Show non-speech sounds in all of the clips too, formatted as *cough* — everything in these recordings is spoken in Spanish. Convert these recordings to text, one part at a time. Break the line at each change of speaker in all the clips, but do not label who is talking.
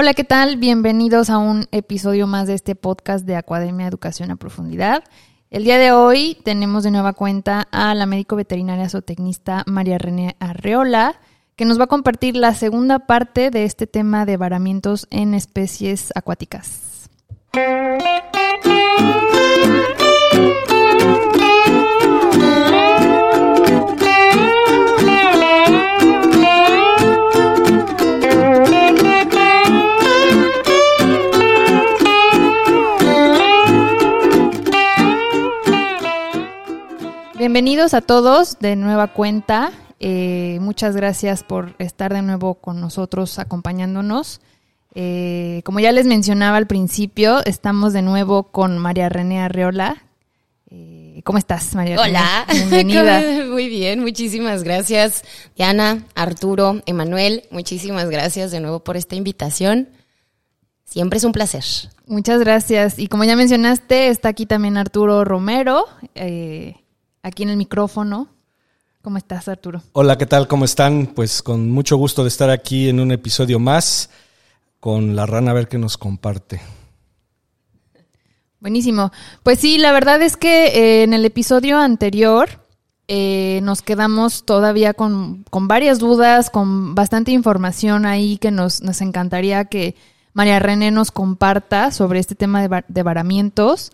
Hola, ¿qué tal? Bienvenidos a un episodio más de este podcast de Academia Educación a Profundidad. El día de hoy tenemos de nueva cuenta a la médico veterinaria zootecnista María René Arreola, que nos va a compartir la segunda parte de este tema de varamientos en especies acuáticas. Bienvenidos a todos de nueva cuenta. Eh, muchas gracias por estar de nuevo con nosotros acompañándonos. Eh, como ya les mencionaba al principio, estamos de nuevo con María René Arreola. Eh, ¿Cómo estás, María
Hola. *laughs*
Bienvenida.
Muy bien, muchísimas gracias, Diana, Arturo, Emanuel. Muchísimas gracias de nuevo por esta invitación. Siempre es un placer.
Muchas gracias. Y como ya mencionaste, está aquí también Arturo Romero. Eh, aquí en el micrófono. ¿Cómo estás, Arturo?
Hola, ¿qué tal? ¿Cómo están? Pues con mucho gusto de estar aquí en un episodio más con la rana a ver qué nos comparte.
Buenísimo. Pues sí, la verdad es que eh, en el episodio anterior eh, nos quedamos todavía con, con, varias dudas, con bastante información ahí que nos, nos encantaría que María René nos comparta sobre este tema de, de varamientos.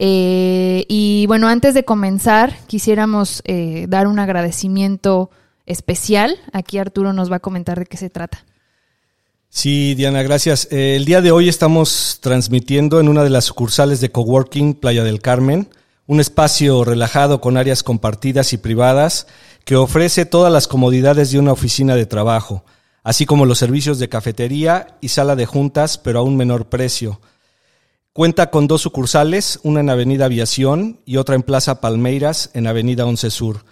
Eh, y bueno, antes de comenzar, quisiéramos eh, dar un agradecimiento especial. Aquí Arturo nos va a comentar de qué se trata.
Sí, Diana, gracias. Eh, el día de hoy estamos transmitiendo en una de las sucursales de Coworking Playa del Carmen, un espacio relajado con áreas compartidas y privadas que ofrece todas las comodidades de una oficina de trabajo, así como los servicios de cafetería y sala de juntas, pero a un menor precio Cuenta con dos sucursales, una en Avenida Aviación y otra en Plaza Palmeiras, en Avenida Once Sur.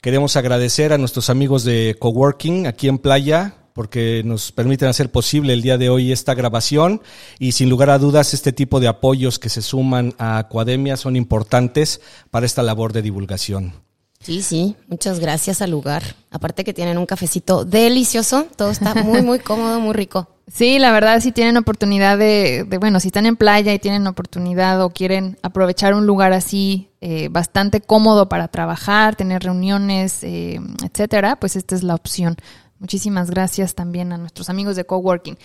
Queremos agradecer a nuestros amigos de Coworking aquí en Playa porque nos permiten hacer posible el día de hoy esta grabación y sin lugar a dudas este tipo de apoyos que se suman a Acuademia son importantes para esta labor de divulgación.
Sí, sí, muchas gracias al lugar. Aparte que tienen un cafecito delicioso, todo está muy, muy *laughs* cómodo, muy rico.
Sí, la verdad, si tienen oportunidad de, bueno, si están en playa y tienen oportunidad o quieren aprovechar un lugar así eh, bastante cómodo para trabajar, tener reuniones, eh, etcétera, pues esta es la opción. Muchísimas gracias también a nuestros amigos de Coworking.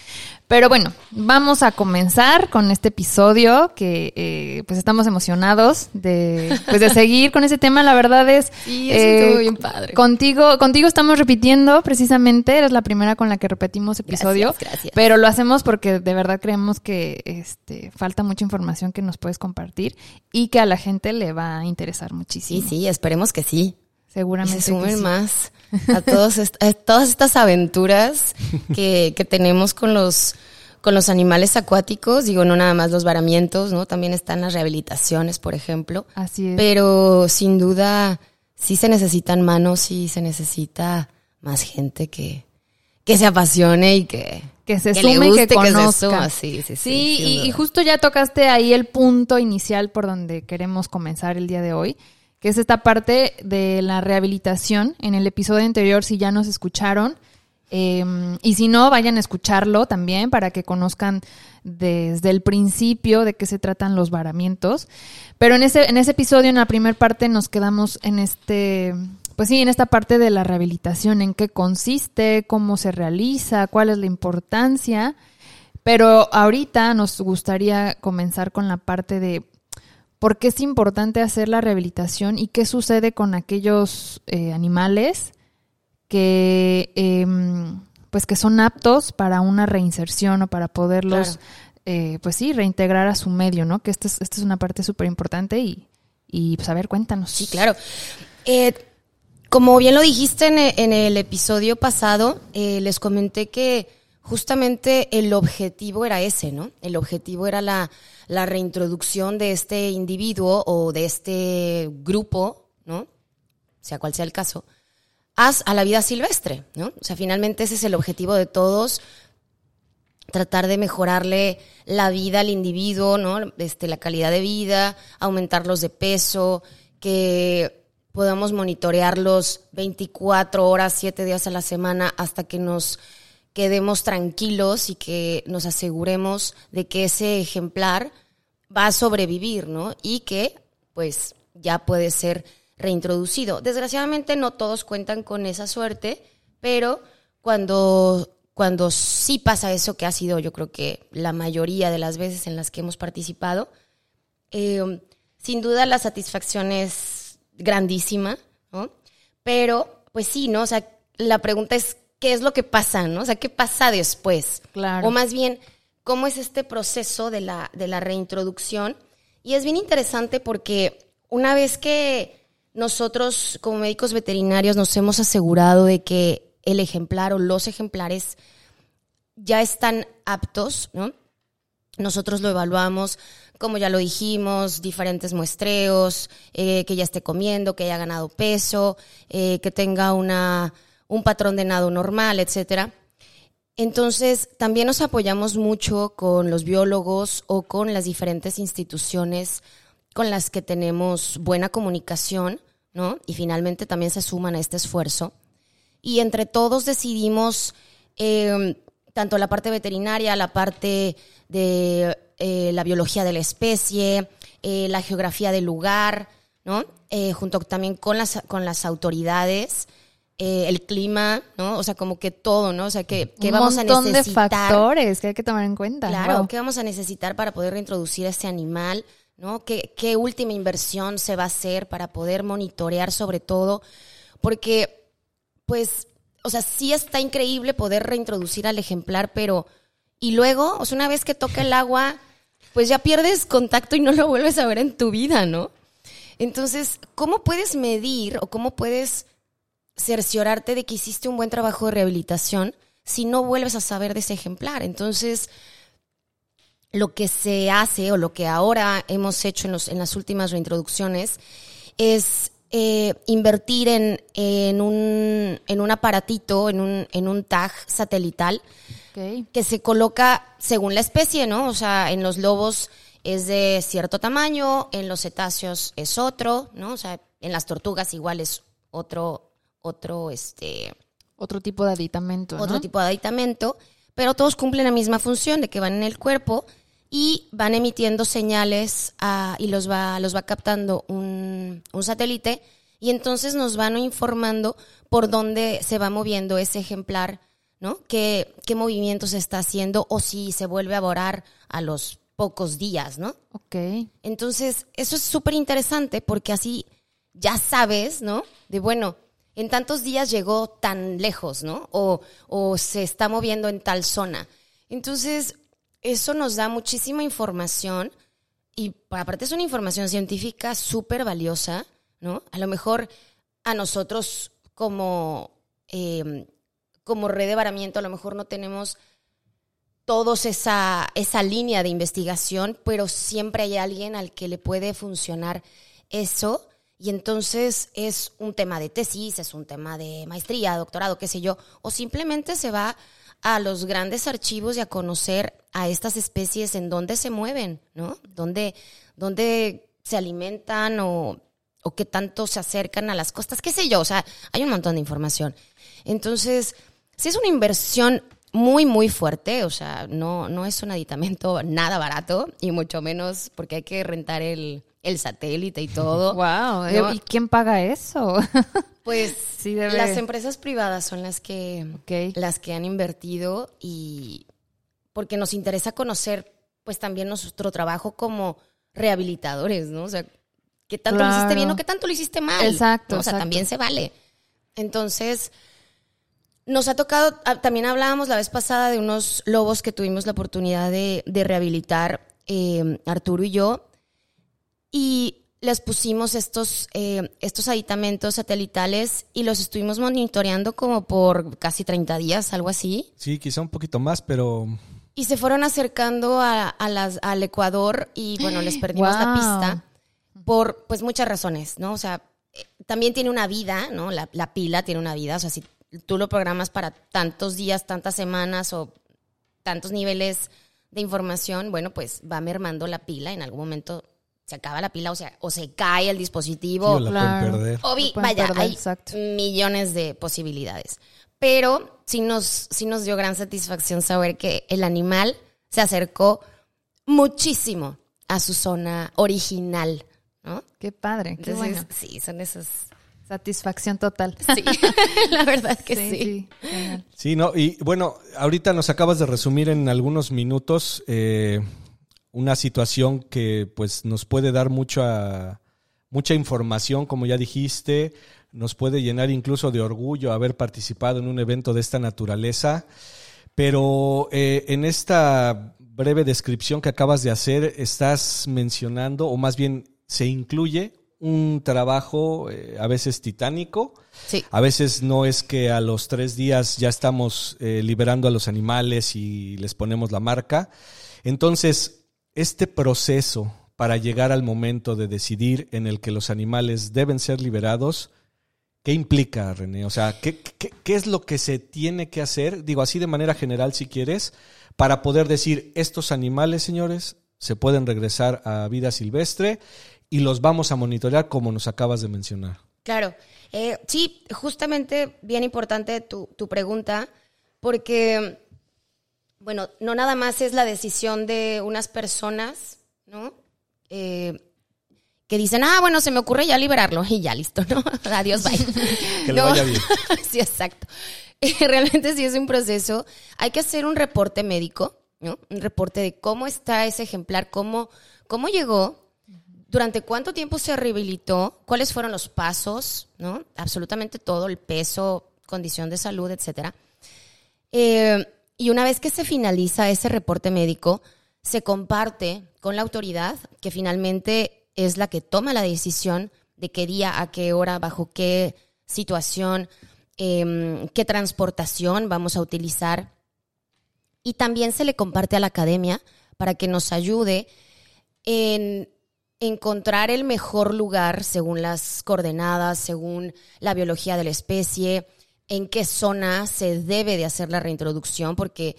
Pero bueno, vamos a comenzar con este episodio que eh, pues estamos emocionados de, pues de seguir con ese tema. La verdad es *laughs*
sí, eh, bien padre.
Contigo, contigo estamos repitiendo precisamente, eres la primera con la que repetimos episodio.
Gracias, gracias.
Pero lo hacemos porque de verdad creemos que este falta mucha información que nos puedes compartir y que a la gente le va a interesar muchísimo.
Sí, sí, esperemos que sí.
Seguramente.
Y se sumen sí. más a, *laughs* todos a todas estas aventuras que, que, tenemos con los, con los animales acuáticos. Digo, no nada más los varamientos, ¿no? También están las rehabilitaciones, por ejemplo.
Así es.
Pero sin duda, sí se necesitan manos y se necesita más gente que, que se apasione y que,
que se sume,
guste,
que conozca.
Que. Sí, sí, sí.
sí y, y, justo ya tocaste ahí el punto inicial por donde queremos comenzar el día de hoy que es esta parte de la rehabilitación. En el episodio anterior, si ya nos escucharon, eh, y si no, vayan a escucharlo también para que conozcan desde el principio de qué se tratan los varamientos. Pero en ese, en ese episodio, en la primera parte, nos quedamos en este, pues sí, en esta parte de la rehabilitación, en qué consiste, cómo se realiza, cuál es la importancia. Pero ahorita nos gustaría comenzar con la parte de por qué es importante hacer la rehabilitación y qué sucede con aquellos eh, animales que, eh, pues que son aptos para una reinserción o para poderlos, claro. eh, pues sí, reintegrar a su medio, ¿no? Que esta es, esta es una parte súper importante y, y, pues a ver, cuéntanos.
Sí, claro. Eh, como bien lo dijiste en el, en el episodio pasado, les comenté que justamente el objetivo era ese, ¿no? El objetivo era la, reintroducción de este individuo o de este grupo, ¿no? Sea cual sea el caso, a la vida silvestre, ¿no? O sea, finalmente ese es el objetivo de todos, tratar de mejorarle la vida al individuo, ¿no? Este, la calidad de vida, aumentarlos de peso, que podamos monitorearlos 24 horas, 7 días a la semana hasta que nos quedemos tranquilos y que nos aseguremos de que ese ejemplar va a sobrevivir, ¿no? Y que, pues, ya puede ser reintroducido. Desgraciadamente no todos cuentan con esa suerte, pero cuando, cuando sí pasa eso, que ha sido yo creo que la mayoría de las veces en las que hemos participado, eh, sin duda la satisfacción es grandísima, ¿no? Pero, pues sí, ¿no? O sea, la pregunta es, ¿qué es lo que pasa, ¿no? O sea, ¿qué pasa después?
Claro.
O más bien, ¿cómo es este proceso de la, de la reintroducción? Y es bien interesante porque una vez que nosotros como médicos veterinarios nos hemos asegurado de que el ejemplar o los ejemplares ya están aptos, ¿no? Nosotros lo evaluamos, como ya lo dijimos, diferentes muestreos, eh, que ya esté comiendo, que haya ganado peso, eh, que tenga una, un patrón de nado normal, etcétera. Entonces, también nos apoyamos mucho con los biólogos o con las diferentes instituciones con las que tenemos buena comunicación, ¿no? Y finalmente también se suman a este esfuerzo. Y entre todos decidimos eh, tanto la parte veterinaria, la parte de eh, la biología de la especie, eh, la geografía del lugar, ¿no? Eh, junto también con las, con las autoridades, eh, el clima, ¿no? O sea, como que todo, ¿no? O sea, que, que
Un
vamos a
montón de
necesitar.
factores que hay que tomar en cuenta.
Claro,
Wow.
¿qué vamos a necesitar para poder reintroducir a este animal? ¿No? ¿Qué, ¿Qué última inversión se va a hacer para poder monitorear sobre todo? Porque, pues, o sea, sí está increíble poder reintroducir al ejemplar, pero, y luego, o sea, una vez que toca el agua, pues ya pierdes contacto y no lo vuelves a ver en tu vida, ¿no? Entonces, ¿cómo puedes medir o cómo puedes cerciorarte de que hiciste un buen trabajo de rehabilitación si no vuelves a saber de ese ejemplar? Entonces, lo que se hace o lo que ahora hemos hecho en, los, en las últimas reintroducciones es eh, invertir en, en, un, en un aparatito, en un, en un tag satelital que se coloca según la especie, ¿no? O sea, en los lobos es de cierto tamaño, en los cetáceos es otro, ¿no? O sea, en las tortugas igual es otro, otro, este,
Otro tipo de aditamento, ¿no?
otro tipo de aditamento, pero todos cumplen la misma función de que van en el cuerpo y van emitiendo señales a- y los va, los va captando un, un satélite y entonces nos van informando por dónde se va moviendo ese ejemplar, ¿no? ¿Qué, qué movimiento se está haciendo o si se vuelve a vorar a los pocos días, ¿no?
Ok.
Entonces, eso es súper interesante porque así ya sabes, ¿no? De bueno, en tantos días llegó tan lejos, ¿no? O, se está moviendo en tal zona. Entonces, eso nos da muchísima información y pa- aparte es una información científica súper valiosa, ¿no? A lo mejor a nosotros como, eh, como red de varamiento, a lo mejor no tenemos todos esa, esa línea de investigación, pero siempre hay alguien al que le puede funcionar eso. Y entonces es un tema de tesis, es un tema de maestría, doctorado, qué sé yo, o simplemente se va a los grandes archivos y a conocer a estas especies en dónde se mueven, ¿no? Dónde, dónde se alimentan o, o qué tanto se acercan a las costas, qué sé yo, o sea, hay un montón de información. Entonces, sí es una inversión muy, muy fuerte, o sea, no, no es un aditamento nada barato, y mucho menos porque hay que rentar el, el satélite y todo. *laughs*
Wow. ¿Y quién paga eso? *laughs*
Pues
Sí, debe-
las empresas privadas son las que, las que han invertido y porque nos interesa conocer pues también nuestro trabajo como rehabilitadores, ¿no? O sea, qué tanto lo hiciste bien o qué tanto lo hiciste mal.
Exacto,
¿no? O sea,
exacto.
también se vale. Entonces, nos ha tocado, ah, también hablábamos la vez pasada de unos lobos que tuvimos la oportunidad de, de rehabilitar, eh, Arturo y yo, y les pusimos estos, eh, estos aditamentos satelitales y los estuvimos monitoreando como por casi 30 días, algo así.
Sí, quizá un poquito más, pero
Y se fueron acercando a, a las, al Ecuador y bueno, les perdimos la *gasps* pista por pues muchas razones, ¿no? O sea, eh, también tiene una vida, ¿no? La, la pila tiene una vida, o sea, si tú lo programas para tantos días, tantas semanas o tantos niveles de información, bueno, pues va mermando la pila, en algún momento se acaba la pila o sea, o se cae el
sí,
dispositivo.
o la
Claro.
pueden perder.
Obi,
Lo pueden
vaya,
perder,
hay
exacto.
millones de posibilidades. Pero sí nos, sí nos dio gran satisfacción saber que el animal se acercó muchísimo a su zona original, ¿no?
Qué padre, qué
Entonces,
bueno.
sí, son esas.
Satisfacción total.
Sí, *laughs* la verdad que sí.
sí.
Sí, no, y bueno, ahorita nos acabas de resumir en algunos minutos eh, una situación que pues nos puede dar mucha, mucha información, como ya dijiste, nos puede llenar incluso de orgullo haber participado en un evento de esta naturaleza. Pero eh, en esta breve descripción que acabas de hacer, estás mencionando, o más bien se incluye un trabajo eh, a veces titánico.
Sí.
A veces no es que a los tres días ya estamos eh, liberando a los animales y les ponemos la marca. Entonces, este proceso para llegar al momento de decidir en el que los animales deben ser liberados, ¿qué implica, René? O sea, ¿qué, es lo que se tiene que hacer? Digo así de manera general, si quieres, para poder decir, estos animales, señores, se pueden regresar a vida silvestre y los vamos a monitorear como nos acabas de mencionar.
Claro. Eh, sí, justamente bien importante tu, tu pregunta, porque, bueno, no nada más es la decisión de unas personas, ¿no? Eh, que dicen, ah, bueno, se me ocurre ya liberarlo y ya listo, ¿no? *laughs* Adiós, bye. *laughs*
Que le vaya bien. *laughs*
sí, exacto. Eh, Realmente sí es un proceso. Hay que hacer un reporte médico, ¿no? Un reporte de cómo está ese ejemplar, cómo, cómo llegó, durante cuánto tiempo se rehabilitó, cuáles fueron los pasos, ¿no? Absolutamente todo, el peso, condición de salud, etcétera. Eh, y una vez que se finaliza ese reporte médico, se comparte con la autoridad, que finalmente es la que toma la decisión de qué día, a qué hora, bajo qué situación, eh, qué transportación vamos a utilizar. Y también se le comparte a la academia para que nos ayude en encontrar el mejor lugar según las coordenadas, según la biología de la especie, en qué zona se debe de hacer la reintroducción, porque,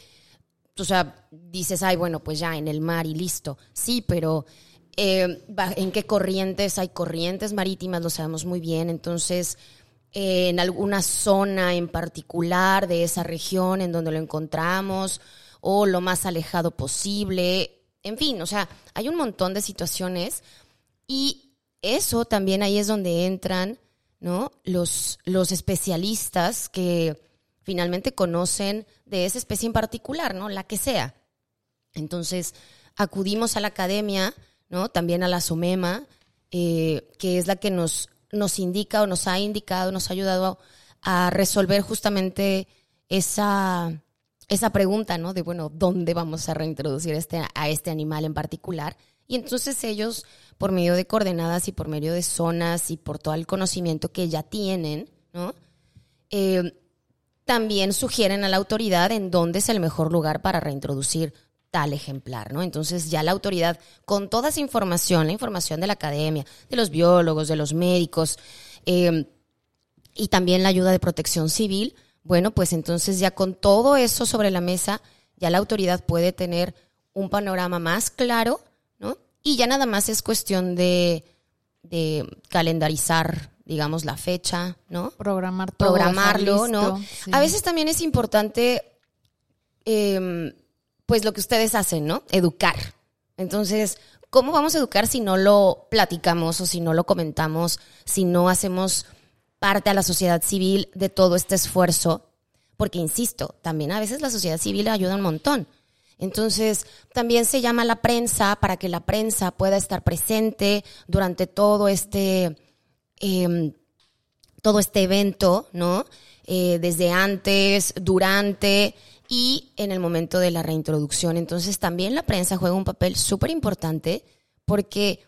o sea, dices, ay, bueno, pues ya en el mar y listo. Sí, pero eh, en qué corrientes hay corrientes marítimas, lo sabemos muy bien, entonces eh, en alguna zona en particular de esa región en donde lo encontramos o lo más alejado posible. En fin, o sea, hay un montón de situaciones y eso también ahí es donde entran ¿no? los, los especialistas que finalmente conocen de esa especie en particular, ¿no? La que sea. Entonces, acudimos a la academia, ¿no? También a la SOMEMA, eh, que es la que nos, nos indica o nos ha indicado, nos ha ayudado a resolver justamente esa, esa pregunta, ¿no? De, bueno, ¿dónde vamos a reintroducir este, a este animal en particular? Y entonces ellos, por medio de coordenadas y por medio de zonas y por todo el conocimiento que ya tienen, ¿no? Eh, también sugieren a la autoridad en dónde es el mejor lugar para reintroducir tal ejemplar, ¿no? Entonces ya la autoridad, con toda esa información, la información de la academia, de los biólogos, de los médicos, eh, y también la ayuda de protección civil, bueno, pues entonces ya con todo eso sobre la mesa, ya la autoridad puede tener un panorama más claro. Y ya nada más es cuestión de, de calendarizar, digamos, la fecha, ¿no?
Programar todo.
programarlo, ¿no?
sí.
A veces también es importante, eh, pues lo que ustedes hacen, ¿no? Educar. Entonces, ¿cómo vamos a educar si no lo platicamos o si no lo comentamos, si no hacemos parte a la sociedad civil de todo este esfuerzo? Porque, insisto, también a veces la sociedad civil ayuda un montón. Entonces, también se llama la prensa para que la prensa pueda estar presente durante todo este... em, todo este evento, ¿no? Eh, desde antes, durante y en el momento de la reintroducción. Entonces también la prensa juega un papel súper importante porque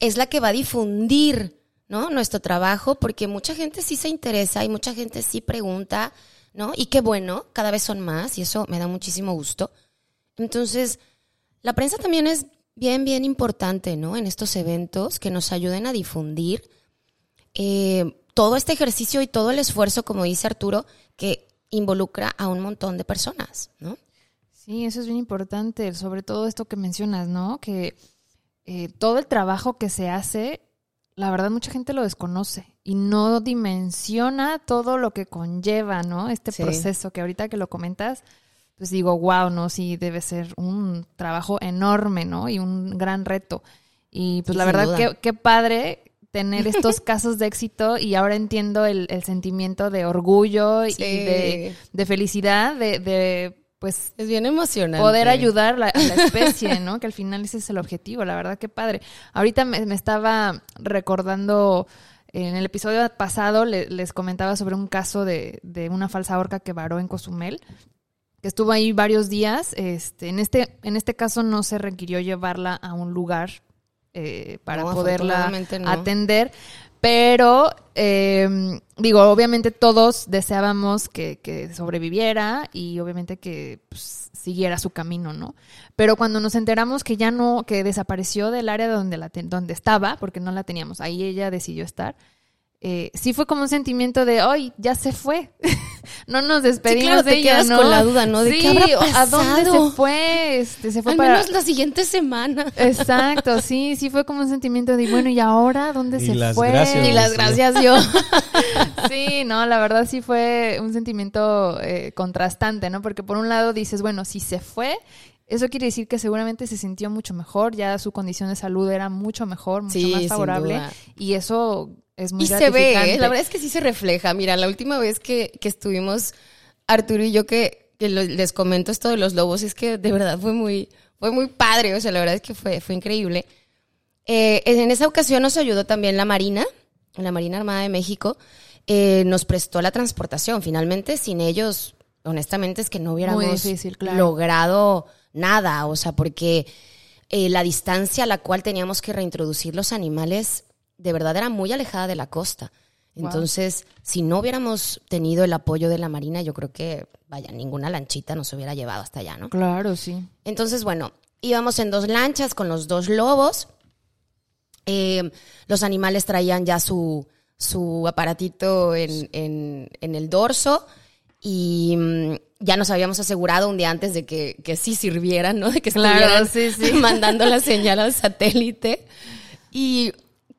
es la que va a difundir, ¿no? Nuestro trabajo, porque mucha gente sí se interesa y mucha gente sí pregunta, ¿no? Y qué bueno, cada vez son más y eso me da muchísimo gusto. Entonces, la prensa también es bien, bien importante, ¿no? En estos eventos que nos ayuden a difundir eh, todo este ejercicio y todo el esfuerzo, como dice Arturo, que involucra a un montón de personas, ¿no?
Sí, eso es bien importante, sobre todo esto que mencionas, ¿no? Que eh, todo el trabajo que se hace, la verdad mucha gente lo desconoce y no dimensiona todo lo que conlleva, ¿no? Este
Sí.
proceso que ahorita que lo comentas, pues digo, wow, ¿no? Sí, debe ser un trabajo enorme, ¿no? Y un gran reto. Y pues
Sí,
la verdad, qué, qué padre tener *laughs* estos casos de éxito y ahora entiendo el, el sentimiento de orgullo y de, de felicidad, de, de pues
Es bien emocionante.
poder ayudar la- a la especie, ¿no? Que al final ese es el objetivo, la verdad que padre. Ahorita me, me estaba recordando, en el episodio pasado le- les comentaba sobre un caso de, de una falsa orca que varó en Cozumel, que estuvo ahí varios días. Este, en, este, en este caso no se requirió llevarla a un lugar eh, para
No,
poderla
no.
atender. Pero, eh, digo, obviamente todos deseábamos que, que sobreviviera y obviamente que pues, siguiera su camino, ¿no? Pero cuando nos enteramos que ya no, que desapareció del área donde, la donde estaba, porque no la teníamos, ahí ella decidió estar, eh, sí fue como un sentimiento de, hoy ya se fue. *laughs* no nos despedimos
claro,
de
te
ella,
quedas
¿no?
con la duda, ¿no? De
sí,
qué habrá
¿a dónde
pasado?
se fue? Este, se fue
Al
para...
menos la siguiente semana.
Exacto, *laughs* sí, sí fue como un sentimiento de, bueno, ¿y ahora dónde
Y
se
las
fue?
gracias.
Y las gracias *laughs* yo.
Sí, no, la verdad sí fue un sentimiento eh, contrastante, ¿no? Porque por un lado dices, bueno, si se fue, eso quiere decir que seguramente se sintió mucho mejor, ya su condición de salud era mucho mejor, mucho
Sí,
más
sin
favorable.
duda.
Y eso es muy
Y se ve. ¿eh? la verdad es que sí se refleja. Mira, la última vez que, que estuvimos, Arturo y yo, que, les comento esto de los lobos, es que de verdad fue muy, fue muy padre. O sea, la verdad es que fue, fue increíble. Eh, en esa ocasión nos ayudó también la Marina, la Marina Armada de México. eh, nos prestó la transportación. Finalmente, sin ellos, honestamente, es que no hubiéramos
difícil, claro.
logrado nada. O sea, porque eh, la distancia a la cual teníamos que reintroducir los animales de verdad era muy alejada de la costa.
Wow.
Entonces, si no hubiéramos tenido el apoyo de la Marina, yo creo que, vaya, ninguna lanchita nos hubiera llevado hasta allá, ¿no?
Claro, sí.
Entonces, bueno, íbamos en dos lanchas con los dos lobos. Eh, los animales traían ya su, su aparatito en, en- en el dorso y mm, ya nos habíamos asegurado un día antes de que, que sí sirvieran, ¿no? De que
Claro,
estuvieran
sí, sí. *laughs*
mandando la señal al satélite. Y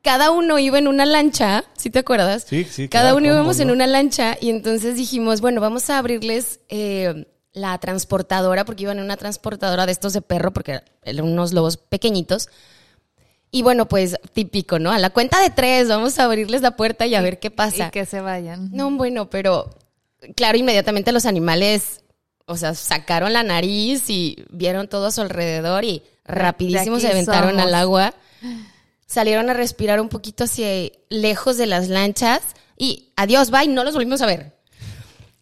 cada uno iba en una lancha, ¿sí te acuerdas?
Sí, sí,
Cada
claro,
uno íbamos en una lancha y entonces dijimos, bueno, vamos a abrirles eh, la transportadora, porque iban en una transportadora de estos de perro, porque eran unos lobos pequeñitos. Y bueno, pues típico, ¿no? A la cuenta de tres, vamos a abrirles la puerta y a ver qué pasa.
Y que se vayan.
No, bueno, pero claro, inmediatamente los animales, o sea, sacaron la nariz y vieron todo a su alrededor y rapidísimo se aventaron
somos.
al agua. Salieron a respirar un poquito hacia lejos de las lanchas y adiós, bye, no los volvimos a ver.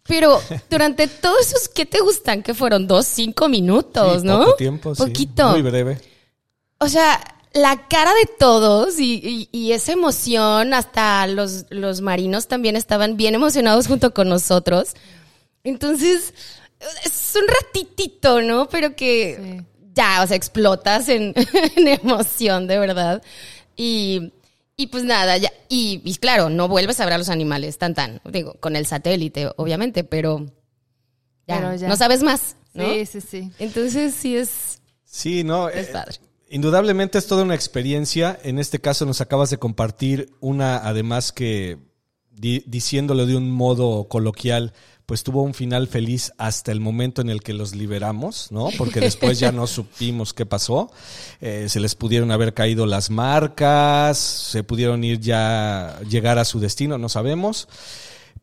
Pero *laughs* durante todos esos, ¿qué te gustan? Que fueron dos, cinco minutos,
Sí,
¿no?
Poco tiempo, sí.
Poquito.
Muy breve.
O sea, la cara de todos y, y- y esa emoción, hasta los, los marinos también estaban bien emocionados junto con nosotros. Entonces, es un ratitito, ¿no? Pero que
Sí.
ya, o sea, explotas en, *laughs* en emoción, de verdad. Y, y pues nada, ya. Y, y claro, no vuelves a ver a los animales tan tan, digo, con el satélite, obviamente, pero ya,
Pero ya.
no sabes más, ¿no?
Sí, sí, sí.
Entonces sí es,
Sí, no.
es
eh,
padre.
Indudablemente es toda una experiencia. En este caso nos acabas de compartir una, además que di- diciéndolo de un modo coloquial, pues tuvo un final feliz hasta el momento en el que los liberamos, ¿no? Porque después ya no *laughs* supimos qué pasó. Eh, se les pudieron haber caído las marcas, se pudieron ir ya, llegar a su destino, no sabemos.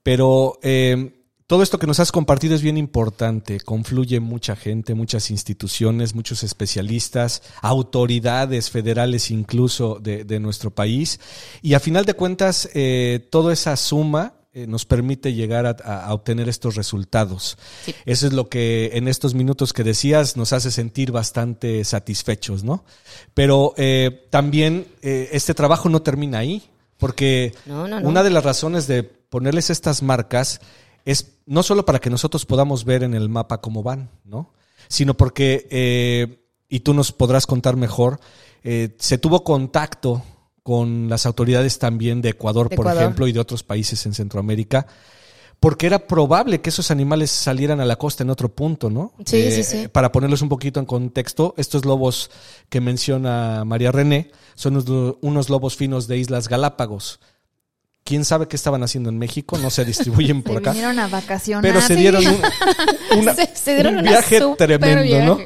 Pero eh, todo esto que nos has compartido es bien importante. Confluye mucha gente, muchas instituciones, muchos especialistas, autoridades federales incluso de, de nuestro país. Y a final de cuentas, eh, toda esa suma eh, nos permite llegar a, obtener estos resultados. Eso es lo que en estos minutos que decías nos hace sentir bastante satisfechos, ¿no? Pero eh, también eh, este trabajo no termina ahí, porque
No, no, no.
una de las razones de ponerles estas marcas es no solo para que nosotros podamos ver en el mapa cómo van, ¿no? Sino porque, y tú nos podrás contar mejor, se tuvo contacto con las autoridades también de Ecuador,
De
por
Ecuador.
ejemplo, y de otros países en Centroamérica, porque era probable que esos animales salieran a la costa en otro punto, ¿no? Eh,
Sí, sí, sí.
Para ponerlos un poquito en contexto, estos lobos que menciona María René son unos, unos lobos finos de Islas Galápagos quién sabe qué estaban haciendo en México, no se distribuyen *laughs* por
Se
acá.
vinieron a vacacionar.
Pero se
Sí.
dieron un, *laughs* una-
Se- se dieron
un viaje tremendo, ¿no?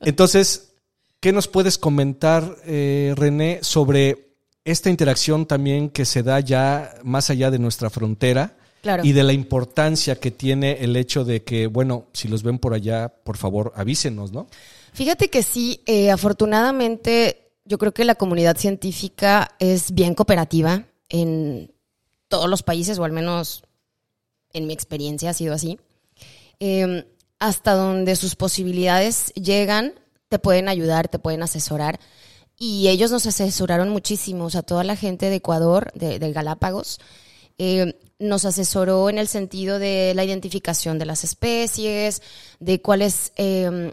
Entonces, ¿qué nos puedes comentar, eh, René, sobre esta interacción también que se da ya más allá de nuestra frontera?
Claro.
Y de la importancia que tiene el hecho de que, bueno, si los ven por allá, por favor, avísenos, ¿no?
Fíjate que sí, eh, afortunadamente yo creo que la comunidad científica es bien cooperativa en todos los países, o al menos en mi experiencia ha sido así. Eh, hasta donde sus posibilidades llegan, te pueden ayudar, te pueden asesorar. Y ellos nos asesoraron muchísimo, o sea, toda la gente de Ecuador, de, de Galápagos, eh, nos asesoró en el sentido de la identificación de las especies, de cuáles eh,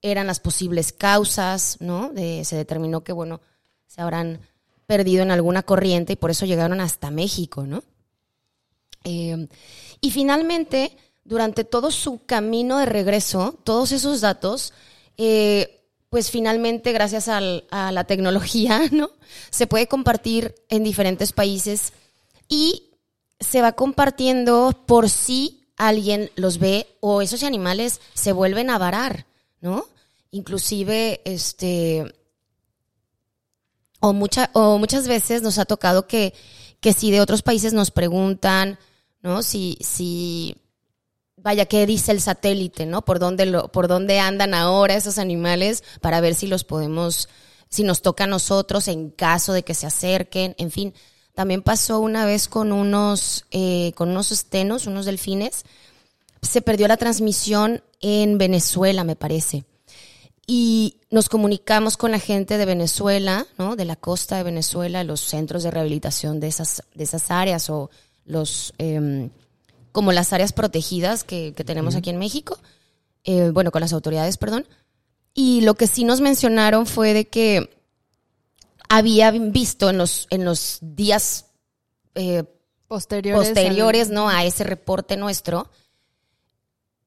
eran las posibles causas, ¿no? De- se determinó que, bueno, se habrán perdido en alguna corriente y por eso llegaron hasta México, ¿no? Eh, y finalmente, durante todo su camino de regreso, todos esos datos, eh, pues finalmente, gracias a la tecnología, *laughs* ¿no? Se puede compartir en diferentes países y se va compartiendo por si alguien los ve o esos animales se vuelven a varar, ¿no? Inclusive, este, o, mucha, o muchas veces nos ha tocado que, que si de otros países nos preguntan, ¿no? Si, si, vaya, ¿qué dice el satélite, ¿no? Por dónde, lo, por dónde andan ahora esos animales para ver si los podemos, si nos toca a nosotros en caso de que se acerquen, en fin. También pasó una vez con unos, eh, con unos estenos, unos delfines. Se perdió la transmisión en Venezuela, me parece y nos comunicamos con la gente de Venezuela, ¿no? De la costa de Venezuela, los centros de rehabilitación de esas, de esas áreas o los, eh, como las áreas protegidas que, que tenemos aquí en México, eh, bueno, con las autoridades, perdón. Y lo que sí nos mencionaron fue de que había visto en los, en los días eh,
Posteriores.
posteriores
al-
¿no? a ese reporte nuestro,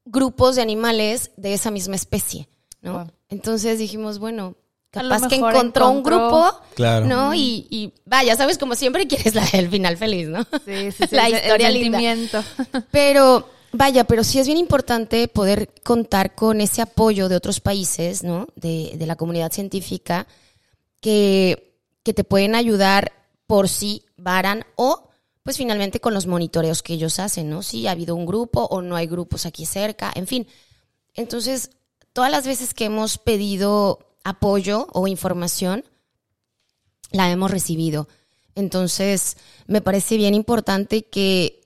grupos de animales de esa misma especie, ¿no?
Wow.
Entonces dijimos, bueno, capaz que encontró, un grupo,
Claro.
¿no? Y, y vaya, sabes, como siempre *laughs* quieres la, el final feliz, ¿no?
Sí, sí, sí, *laughs*
la historia
el
linda.
sentimiento. *laughs*
Pero, vaya, pero sí es bien importante poder contar con ese apoyo de otros países, ¿no? De, de la comunidad científica, que, que te pueden ayudar por si varan o, pues finalmente con los monitoreos que ellos hacen, ¿no? Si ha habido un grupo o no hay grupos aquí cerca, en fin. Entonces, todas las veces que hemos pedido apoyo o información, la hemos recibido. Entonces, me parece bien importante que,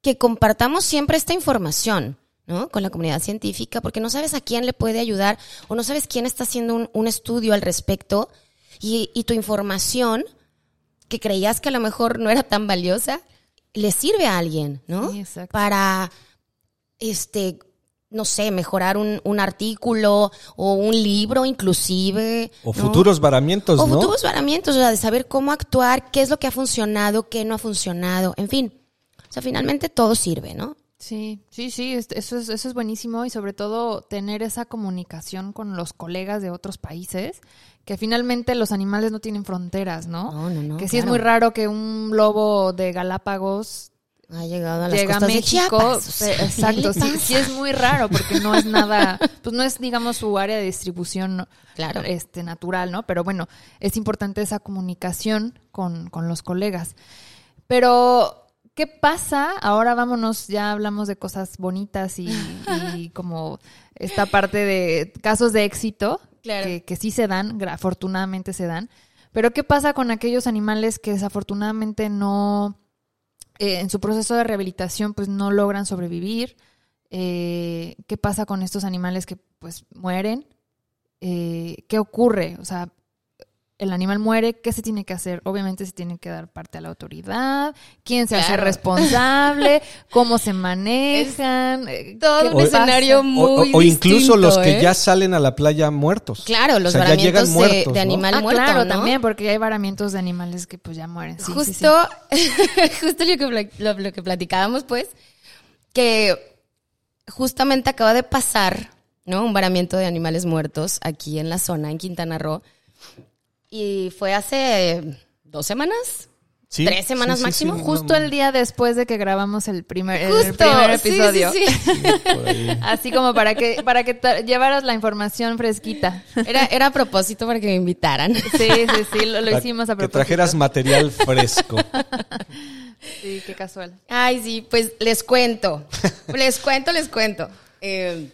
que compartamos siempre esta información, ¿no? Con la comunidad científica, porque no sabes a quién le puede ayudar o no sabes quién está haciendo un, un estudio al respecto y, y tu información, que creías que a lo mejor no era tan valiosa, le sirve a alguien, ¿no?
Sí.
Para, este, no sé, mejorar un, un artículo o un libro inclusive.
O
¿no?
futuros varamientos,
O
¿no?
futuros varamientos, o sea, de saber cómo actuar, qué es lo que ha funcionado, qué no ha funcionado, en fin. O sea, finalmente todo sirve, ¿no?
Sí, sí, sí, es- eso es, eso es buenísimo y sobre todo tener esa comunicación con los colegas de otros países, que finalmente los animales no tienen fronteras, ¿no?
No, no, no,
que sí es muy raro que un lobo de Galápagos
Ha llegado a las
llega a
costas de
México.
Chiapas, o sea, ¿qué
exacto, sí, sí es muy raro porque no es nada, pues no es, digamos, su área de distribución
Claro.
este, natural, ¿no? Pero bueno, es importante esa comunicación con, con los colegas. Pero, ¿qué pasa? Ahora vámonos, ya hablamos de cosas bonitas y, y *laughs* como esta parte de casos de éxito,
Claro.
que, que sí se dan, afortunadamente se dan. Pero, ¿qué pasa con aquellos animales que desafortunadamente no, eh, en su proceso de rehabilitación, pues no logran sobrevivir? Eh, ¿Qué pasa con estos animales que pues mueren? Eh, ¿Qué ocurre? O sea, el animal muere, ¿qué se tiene que hacer? Obviamente se tiene que dar parte a la autoridad, quién se hace responsable, *laughs* cómo se manejan, eh,
todo un escenario muy
o- o incluso
distinto,
los que
¿eh?
ya salen a la playa muertos.
Claro, los
O sea, ya llegan
varamientos de,
muertos,
de
¿no?
animal
Ah,
muerto,
claro,
¿no?
también, porque hay varamientos de animales que pues ya mueren. Sí, sí, sí.
justo, *laughs* justo lo que, lo que platicábamos, pues, que justamente acaba de pasar, ¿no? Un varamiento de animales muertos aquí en la zona, en Quintana Roo. Y fue hace dos semanas,
Sí,
tres semanas
sí,
máximo.
sí.
Justo el día después de que grabamos el primer, el primer episodio. *laughs* Así como para que, para que llevaras la información fresquita.
Era, era a propósito para que me invitaran.
Sí, sí, sí, lo, lo hicimos a
Que
propósito.
trajeras material fresco.
Sí, qué casual.
Ay, sí, pues les cuento. *laughs* Les cuento, les cuento. Eh,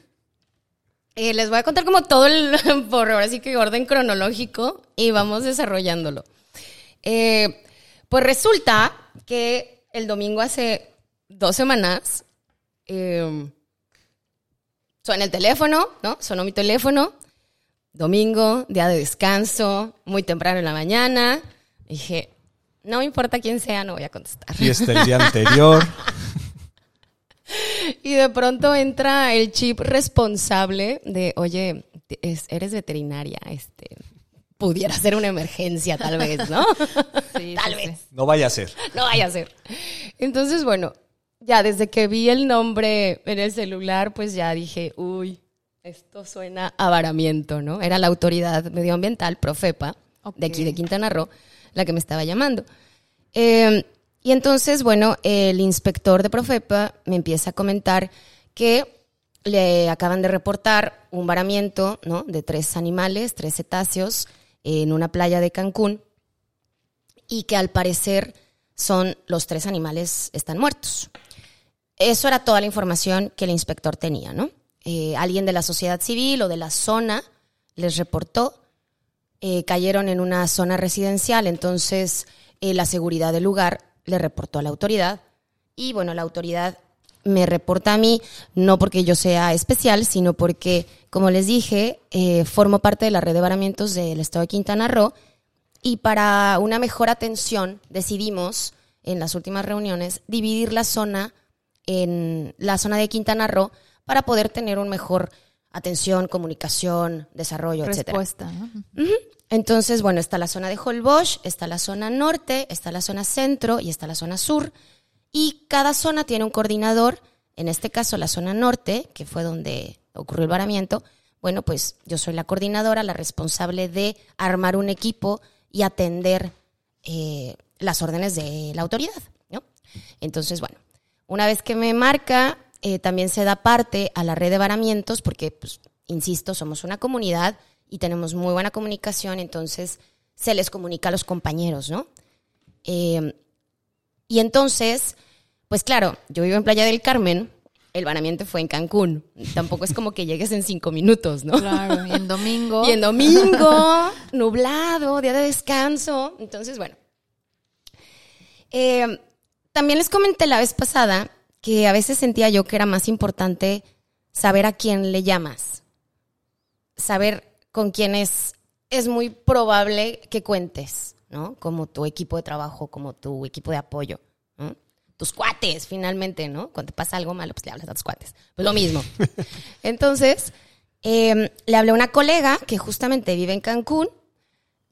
eh, les voy a contar como todo el, *laughs* por ahora sí que orden cronológico y vamos desarrollándolo. Eh, pues resulta que el domingo hace dos semanas eh, suena el teléfono, ¿no? Sonó mi teléfono. Domingo, día de descanso, muy temprano en la mañana. Dije, no me importa quién sea, no voy a contestar.
Fiesta el día *laughs* anterior.
Y de pronto entra el chip responsable de, oye, es- eres veterinaria, este, pudiera ser una emergencia tal vez, ¿no? *laughs*
Sí, *laughs*
tal
sí,
vez,
sí.
No vaya a ser.
no vaya a ser. Entonces, bueno, ya desde que vi el nombre en el celular, pues ya dije, uy, esto suena a varamiento, ¿no? Era la autoridad medioambiental, Profepa, de aquí de. Quintana Roo, la que me estaba llamando. Eh, y entonces, bueno, el inspector de Profepa me empieza a comentar que le acaban de reportar un varamiento, ¿no? De tres animales, tres cetáceos, en una playa de Cancún, y que al parecer son los tres animales están muertos. Eso era toda la información que el inspector tenía, ¿no? Eh, alguien de la sociedad civil o de la zona les reportó, eh, cayeron en una zona residencial, entonces eh, la seguridad del lugar le reportó a la autoridad y bueno, la autoridad me reporta a mí, no porque yo sea especial, sino porque, como les dije, eh, formo parte de la red de varamientos del estado de Quintana Roo y para una mejor atención decidimos en las últimas reuniones dividir la zona en la zona de Quintana Roo para poder tener un mejor atención, comunicación, desarrollo, etcétera.
Respuesta, ¿no?
Entonces, bueno, está la zona de Holbox, está la zona norte, está la zona centro y está la zona sur. Y cada zona tiene un coordinador. En este caso, la zona norte, que fue donde ocurrió el varamiento. Bueno, pues yo soy la coordinadora, la responsable de armar un equipo y atender eh, las órdenes de la autoridad, ¿no? Entonces, bueno, una vez que me marca, eh, también se da parte a la red de varamientos, porque, pues, insisto, somos una comunidad y tenemos muy buena comunicación, entonces se les comunica a los compañeros, ¿no? Eh, y entonces, pues claro, yo vivo en Playa del Carmen, el varamiento fue en Cancún, tampoco es como que llegues en cinco minutos, ¿no?
Claro, y en domingo.
Y en domingo, nublado, día de descanso. Entonces, bueno. Eh, también les comenté la vez pasada que a veces sentía yo que era más importante saber a quién le llamas. Saber con quién es, es muy probable que cuentes, ¿no? Como tu equipo de trabajo, como tu equipo de apoyo, ¿no? Tus cuates, finalmente, ¿no? Cuando te pasa algo malo, pues le hablas a tus cuates. Pues lo mismo. *laughs* Entonces, eh, le hablé a una colega que justamente vive en Cancún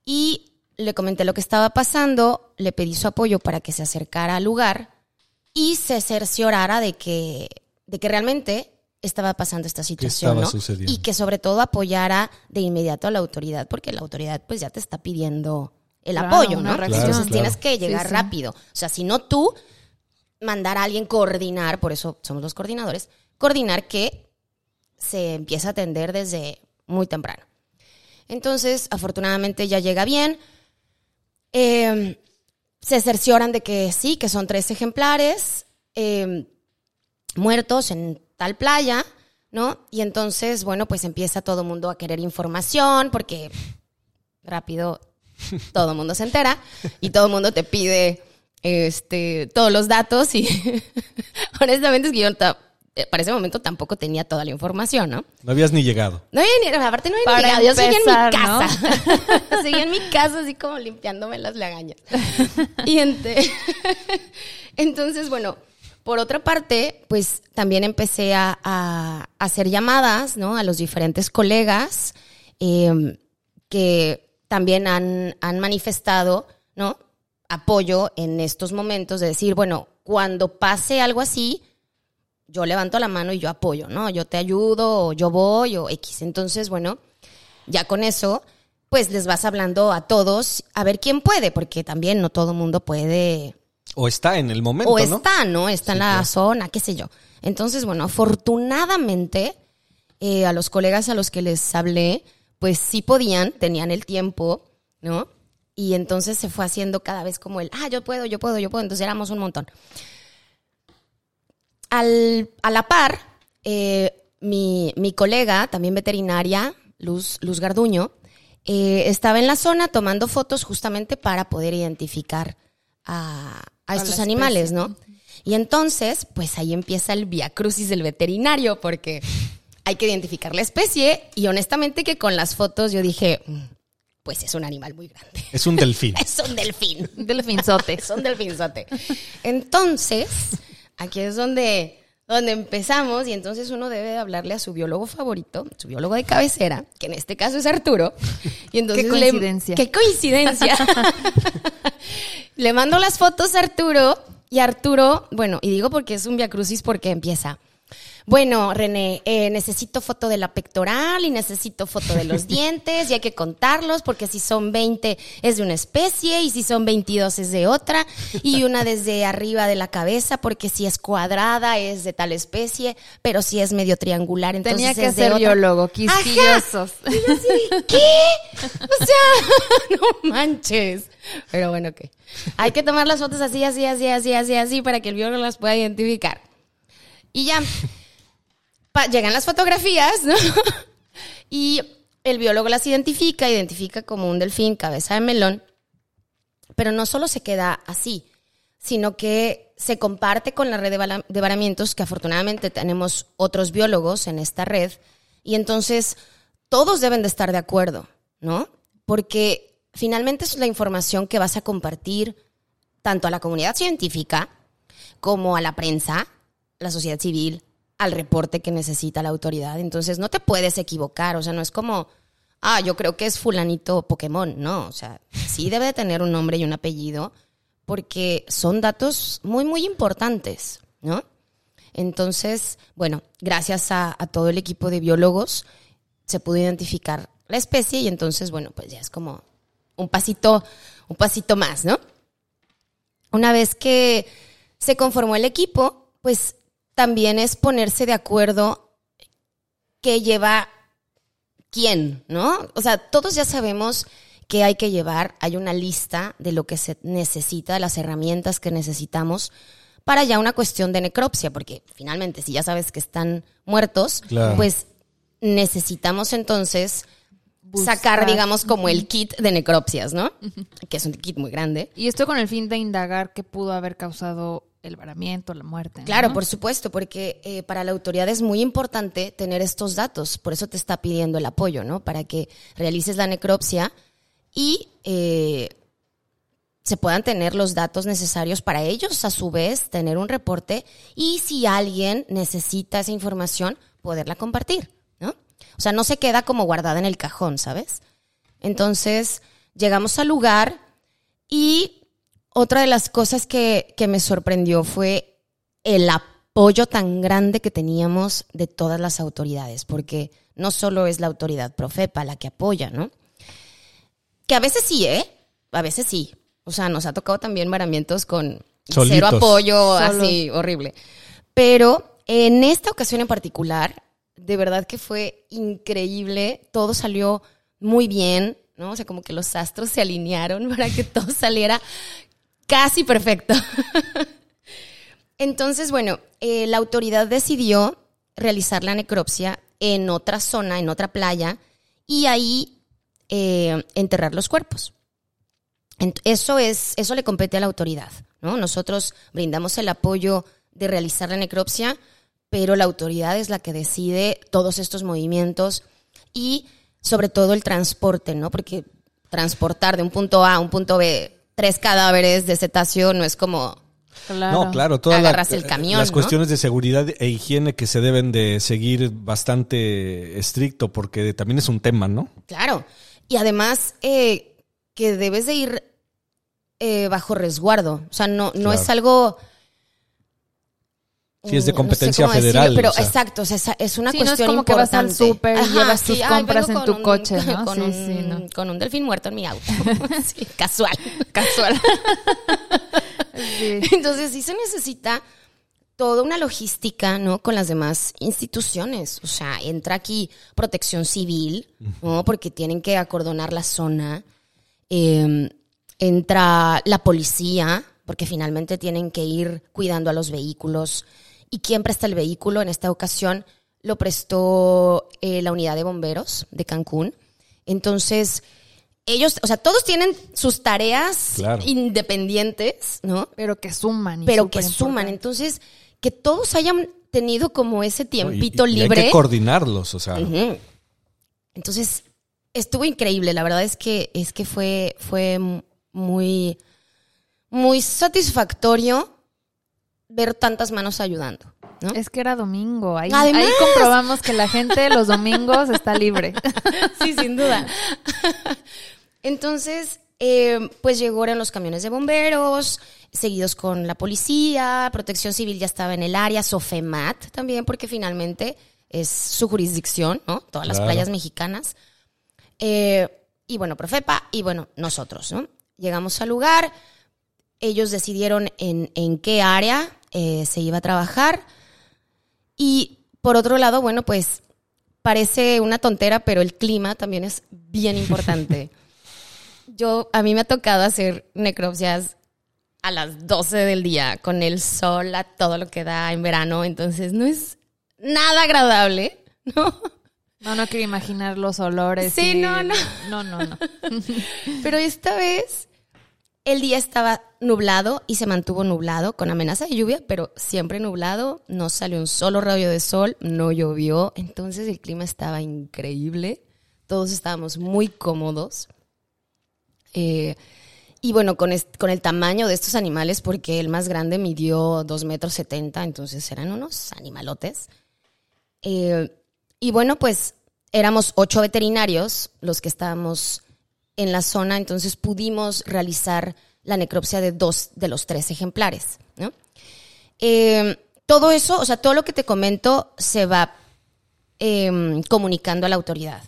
y le comenté lo que estaba pasando, le pedí su apoyo para que se acercara al lugar y se cerciorara de que, de que realmente estaba pasando esta situación,
estaba
¿no?
sucediendo.
Y que sobre todo apoyara de inmediato a la autoridad, porque la autoridad pues ya te está pidiendo el
Claro,
apoyo, ¿no? Entonces
Claro,
tienes que llegar
Sí, sí.
rápido. O sea, si no tú, mandar a alguien coordinar, por eso somos los coordinadores, coordinar que se empieza a atender desde muy temprano. Entonces, afortunadamente ya llega bien. Eh, se cercioran de que sí, que son tres ejemplares eh, muertos en tal playa, ¿no? Y entonces, bueno, pues empieza todo el mundo a querer información porque rápido todo el mundo se entera y todo el mundo te pide este, todos los datos y *laughs* honestamente es que yo eh, para ese momento tampoco tenía toda la información, ¿no?
No habías ni llegado.
No había ni, aparte no había
Para
ni llegado, yo seguía en
¿no?
mi *laughs* casa. seguía en mi casa así como limpiándome las lagañas. y ente- *laughs* entonces, bueno, por otra parte, pues también empecé a, hacer llamadas, ¿no? A los diferentes colegas eh, que también han, han manifestado. Apoyo en estos momentos de decir, bueno, cuando pase algo así, yo levanto la mano y yo apoyo, ¿no? Yo te ayudo, o yo voy, o X. Entonces, bueno, ya con eso, pues les vas hablando a todos a ver quién puede, porque también no todo mundo puede
O está en el momento,
o está, ¿no? Está en la zona, qué sé yo. Entonces, bueno, afortunadamente, eh, a los colegas a los que les hablé, pues sí podían, tenían el tiempo, ¿no? Y entonces se fue haciendo cada vez como el, ah, yo puedo, yo puedo, yo puedo. Entonces éramos un montón. Al, a la par, eh, mi, mi colega, también veterinaria, Luz, Luz Garduño, eh, estaba en la zona tomando fotos justamente para poder identificar a, a estos animales,
especie.
¿no? Y entonces, pues ahí empieza el via crucis del veterinario, porque hay que identificar la especie. Y honestamente, que con las fotos yo dije, "Mm, pues es un animal muy grande.
Es un delfín. *laughs*
Es un delfín.
Delfinzote. *laughs*
Es un delfinzote. Entonces, aquí es donde, donde empezamos y entonces uno debe de hablarle a su biólogo favorito, su biólogo de cabecera, que en este caso es Arturo. *laughs* Y entonces
Qué
le-
coincidencia.
qué coincidencia. *laughs* le mando las fotos a Arturo y Arturo, bueno, y digo porque es un viacrucis porque empieza. Bueno, René, eh, necesito foto de la pectoral y necesito foto de los *laughs* dientes y hay que contarlos porque si son 20 es de una especie y si son 22 es de otra y una desde arriba de la cabeza porque si es cuadrada es de tal especie, pero si es medio triangular entonces
Tenía que
es de
ser biólogo, quisquillosos.
¿Qué? O sea, *laughs* no manches. Pero bueno, ok. Hay que tomar las fotos así, así, así, así, así, así, para que el biólogo las pueda identificar. Y ya, llegan las fotografías. *laughs* Y el biólogo las identifica, identifica como un delfín, cabeza de melón. Pero no solo se queda así, sino que se comparte con la red de, de varamientos, que afortunadamente tenemos otros biólogos en esta red, y entonces todos deben de estar de acuerdo, ¿no? Porque finalmente es la información que vas a compartir tanto a la comunidad científica como a la prensa, la sociedad civil, al reporte que necesita la autoridad. Entonces no te puedes equivocar, o sea, no es como, ah, yo creo que es fulanito Pokémon, no, o sea, sí debe de tener un nombre y un apellido porque son datos muy, muy importantes, ¿no? Entonces, bueno, gracias a, a todo el equipo de biólogos se pudo identificar la especie y entonces, bueno, pues ya es como un pasito, un pasito más, ¿no? Una vez que se conformó el equipo, pues también es ponerse de acuerdo qué lleva quién, ¿no? O sea, todos ya sabemos que hay que llevar, hay una lista de lo que se necesita, de las herramientas que necesitamos para ya una cuestión de necropsia, porque finalmente si ya sabes que están muertos,
Claro.
pues necesitamos entonces
Buscar.
sacar, digamos, como el kit de necropsias, ¿no? Que es un kit muy grande.
Y esto con el fin de indagar qué pudo haber causado el varamiento, la muerte. ¿no?
Claro, por supuesto, porque eh, para la autoridad es muy importante tener estos datos, por eso te está pidiendo el apoyo, ¿no? Para que realices la necropsia y eh, se puedan tener los datos necesarios para ellos, a su vez, tener un reporte y si alguien necesita esa información, poderla compartir. O sea, no se queda como guardada en el cajón, ¿sabes? Entonces, llegamos al lugar y otra de las cosas que, que me sorprendió fue el apoyo tan grande que teníamos de todas las autoridades, porque no solo es la autoridad Profepa la que apoya, ¿no? Que a veces sí, ¿eh? A veces sí. O sea, nos ha tocado también varamientos con cero apoyo, así, horrible. Pero en esta ocasión en particular, de verdad que fue increíble. Todo salió muy bien, ¿no? O sea, como que los astros se alinearon *laughs* para que todo saliera casi perfecto. *laughs* Entonces, bueno, eh, la autoridad decidió realizar la necropsia en otra zona, en otra playa, y ahí eh, enterrar los cuerpos. Eso es, eso le compete a la autoridad, ¿no? Nosotros brindamos el apoyo de realizar la necropsia, pero la autoridad es la que decide todos estos movimientos y sobre todo el transporte, ¿no? Porque transportar de un punto A a un punto B tres cadáveres de cetáceo no es como
Claro.
No, claro, todas la-
Agarras el camión,
las
¿no?
cuestiones de seguridad e higiene que se deben de seguir bastante estricto porque también es un tema, ¿no?
Claro. Y además eh, que debes de ir eh, bajo resguardo. O sea, no, no
Claro.
es algo...
Sí, es de
Mm, no sé
competencia
cómo decirlo,
federal.
pero
o sea.
exacto, o sea, esa- es una
Sí, no es
cuestión
como que vas al súper y llevas tus
ay,
compras en tu coche, *laughs* ¿no?
Con,
Sí,
un,
sí, ¿no?
con un delfín muerto en mi auto. *laughs* Sí, casual.
Casual. Sí. *laughs*
Entonces sí se necesita toda una logística, ¿no? Con las demás instituciones. O sea, entra aquí protección civil, ¿no? Porque tienen que acordonar la zona. Eh, entra la policía, porque finalmente tienen que ir cuidando a los vehículos. ¿Y quién presta el vehículo? En esta ocasión lo prestó eh, la unidad de bomberos de Cancún. Entonces, ellos, o sea, todos tienen sus tareas
Claro.
independientes, ¿no?
Pero que suman. y
pero que suman.
importante.
Entonces, que todos hayan tenido como ese
¿no? Y-
tiempito
y
libre.
hay que coordinarlos, o sea.
Entonces, estuvo increíble. La verdad es que, es que fue, fue muy, muy satisfactorio ver tantas manos ayudando. ¿no?
Es que era domingo. Ahí,
Además.
ahí comprobamos que la gente los domingos está libre. *laughs*
Sí, sin duda. Entonces, eh, pues llegaron los camiones de bomberos, seguidos con la policía, protección civil ya estaba en el área, Sofemat también, porque finalmente es su jurisdicción, ¿no? Todas las
Claro.
playas mexicanas. Eh, y bueno, Profepa, y bueno, nosotros, ¿no? Llegamos al lugar, ellos decidieron en, en qué área eh, se iba a trabajar. Y por otro lado, bueno, pues parece una tontera, pero el clima también es bien importante. *laughs* Yo, a mí me ha tocado hacer necropsias a las 12 del día, con el sol a todo lo que da en verano, entonces no es nada agradable, *laughs* ¿no?
No, no quiero imaginar los olores.
Sí,
y-
no, no.
No, no, no. *laughs*
Pero esta vez el día estaba nublado y se mantuvo nublado con amenaza de lluvia, pero siempre nublado, no salió un solo rayo de sol, no llovió, entonces el clima estaba increíble, todos estábamos muy cómodos. Eh, y bueno, con, el tamaño de estos animales, porque el más grande midió 2 metros 70, entonces eran unos animalotes. Eh, y bueno, pues éramos ocho veterinarios los que estábamos en la zona, entonces pudimos realizar la necropsia de dos de los tres ejemplares. ¿no? Eh, todo eso, o sea, todo lo que te comento se va eh, comunicando a la autoridad.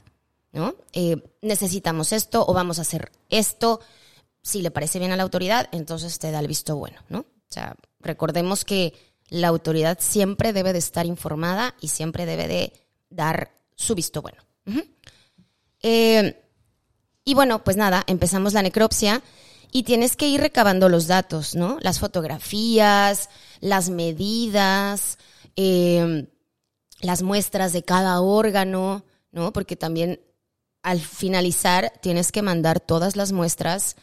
¿no? Eh, necesitamos esto o vamos a hacer esto. Si le parece bien a la autoridad, entonces te da el visto bueno. ¿no? O sea, recordemos que la autoridad siempre debe de estar informada y siempre debe de dar su visto bueno. Y bueno, pues nada, empezamos la necropsia y tienes que ir recabando los datos, ¿no? Las fotografías, las medidas, eh, las muestras de cada órgano, ¿no? Porque también al finalizar tienes que mandar todas las muestras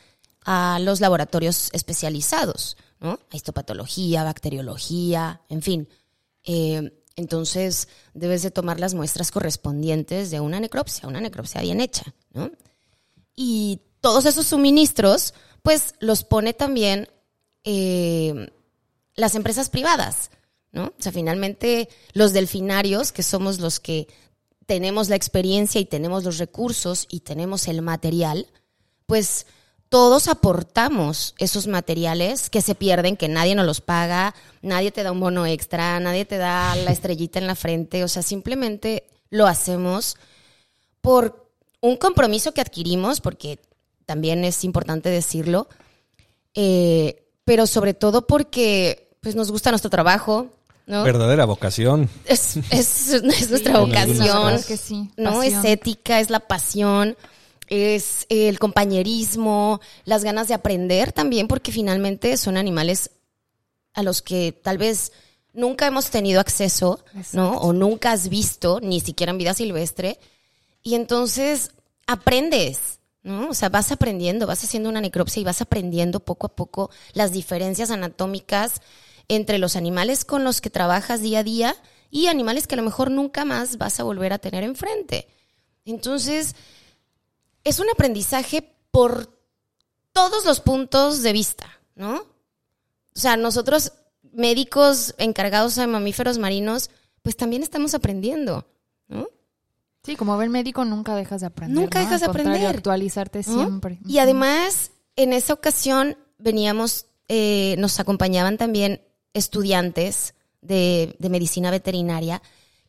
a los laboratorios especializados, ¿no? A histopatología, bacteriología, en fin. Eh, entonces debes de tomar las muestras correspondientes de una necropsia, una necropsia bien hecha, ¿no? Y todos esos suministros, pues los pone también eh, las empresas privadas, ¿no? O sea, finalmente los delfinarios, que somos los que tenemos la experiencia y tenemos los recursos y tenemos el material, pues todos aportamos esos materiales que se pierden, que nadie nos los paga, nadie te da un bono extra, nadie te da la estrellita en la frente, o sea, simplemente lo hacemos por un compromiso que adquirimos, porque también es importante decirlo, eh, pero sobre todo porque pues nos gusta nuestro trabajo, ¿no?
Verdadera vocación.
Es, es- es nuestra vocación.
casos.
que sí,
No, es ética, es la pasión, es el compañerismo, las ganas de aprender también, porque finalmente son animales a los que tal vez nunca hemos tenido acceso, ¿no? O nunca has visto, ni siquiera en vida silvestre. Y entonces aprendes, ¿no? O sea, vas aprendiendo, vas haciendo una necropsia y vas aprendiendo poco a poco las diferencias anatómicas entre los animales con los que trabajas día a día y animales que a lo mejor nunca más vas a volver a tener enfrente. Entonces, es un aprendizaje por todos los puntos de vista, ¿no? O sea, nosotros médicos encargados de mamíferos marinos, pues también estamos aprendiendo.
Sí, como ven médico nunca dejas de aprender.
Nunca
¿no?
dejas de aprender.
actualizarte
¿no?
siempre.
Y además, en esa ocasión veníamos, eh, nos acompañaban también estudiantes de, de medicina veterinaria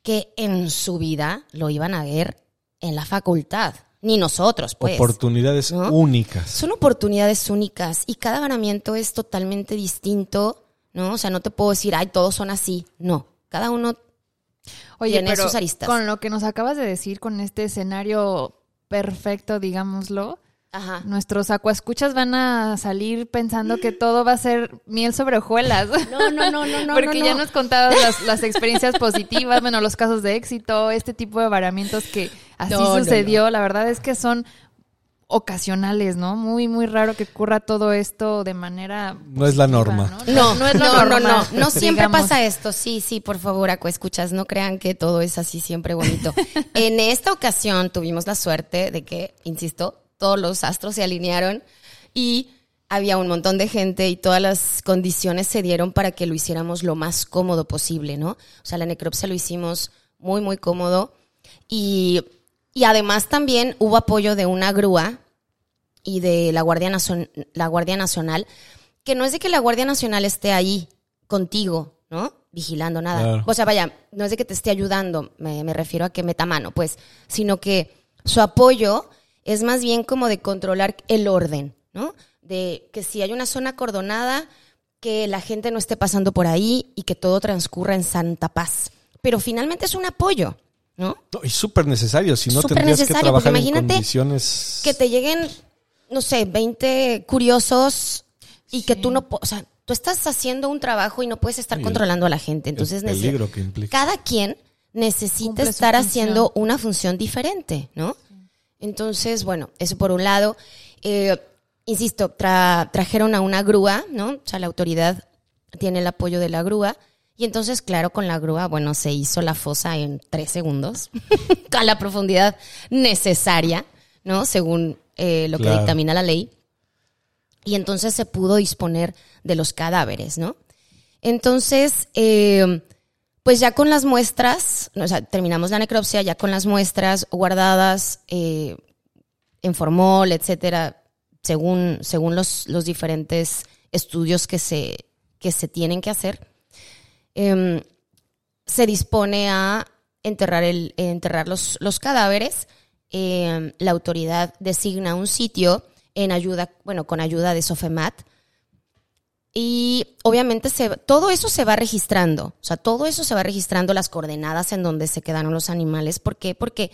que en su vida lo iban a ver en la facultad. Ni nosotros, pues.
Oportunidades
¿no?
únicas.
Son oportunidades únicas y cada varamiento es totalmente distinto, ¿no? O sea, no te puedo decir, ay, todos son así. No, cada uno
Oye,
tiene
pero
sus aristas.
con lo que nos acabas de decir, con este escenario perfecto, digámoslo,
Ajá.
nuestros acuascuchas van a salir pensando que todo va a ser miel sobre hojuelas. *laughs*
No, no, no, no, no.
Porque
no,
ya
no.
nos contabas las, las experiencias positivas, bueno, los casos de éxito, este tipo de varamientos que así
no,
sucedió. La verdad es que son ocasionales, ¿no? Muy, muy raro que ocurra todo esto de manera.
No es la norma.
No,
no es lo
no, no,
normal,
no, no siempre
digamos.
pasa esto. Sí, sí, por favor, Aco, escuchas, no crean que todo es así siempre bonito. *laughs* en esta ocasión tuvimos la suerte de que, insisto, todos los astros se alinearon y había un montón de gente y todas las condiciones se dieron para que lo hiciéramos lo más cómodo posible, ¿no? O sea, la necropsia lo hicimos muy, muy cómodo y, y además también hubo apoyo de una grúa y de la Guardia, Nacion- la Guardia Nacional, que no es de que la Guardia Nacional esté ahí contigo, ¿no? Vigilando nada.
Claro.
O sea, vaya, no es de que te esté ayudando, me, me refiero a que meta mano, pues, sino que su apoyo es más bien como de controlar el orden, ¿no? De que si hay una zona acordonada, que la gente no esté pasando por ahí y que todo transcurra en santa paz. Pero finalmente es un apoyo, ¿no?
No, y súper necesario, si no
Súper
tendrías que
necesario, porque
trabajar en
imagínate
condiciones...
que te lleguen, no sé, 20 curiosos y que tú no, o sea, tú estás haciendo un trabajo y no puedes estar
Sí,
controlando a la gente. Entonces,
el peligro que implica.
cada quien necesita estar
función.
haciendo una función diferente, ¿no? Entonces, bueno, eso por un lado. Eh, insisto, tra- trajeron a una grúa, ¿no? O sea, la autoridad tiene el apoyo de la grúa. Y entonces, claro, con la grúa, bueno, se hizo la fosa en tres segundos, *laughs* a la profundidad necesaria, ¿no? Según eh, lo que dictamina la ley. Y entonces se pudo disponer de los cadáveres, ¿no? Entonces, eh, pues ya con las muestras, o sea, terminamos la necropsia ya con las muestras guardadas eh, en formol, etcétera, según, según los, los diferentes estudios que se, que se tienen que hacer, em, se dispone a enterrar, el, enterrar los, los cadáveres. Em, la autoridad designa un sitio en ayuda, bueno, con ayuda de Sofemat, y obviamente se, todo eso se va registrando, o sea, todo eso se va registrando, las coordenadas en donde se quedaron los animales. ¿Por qué? Porque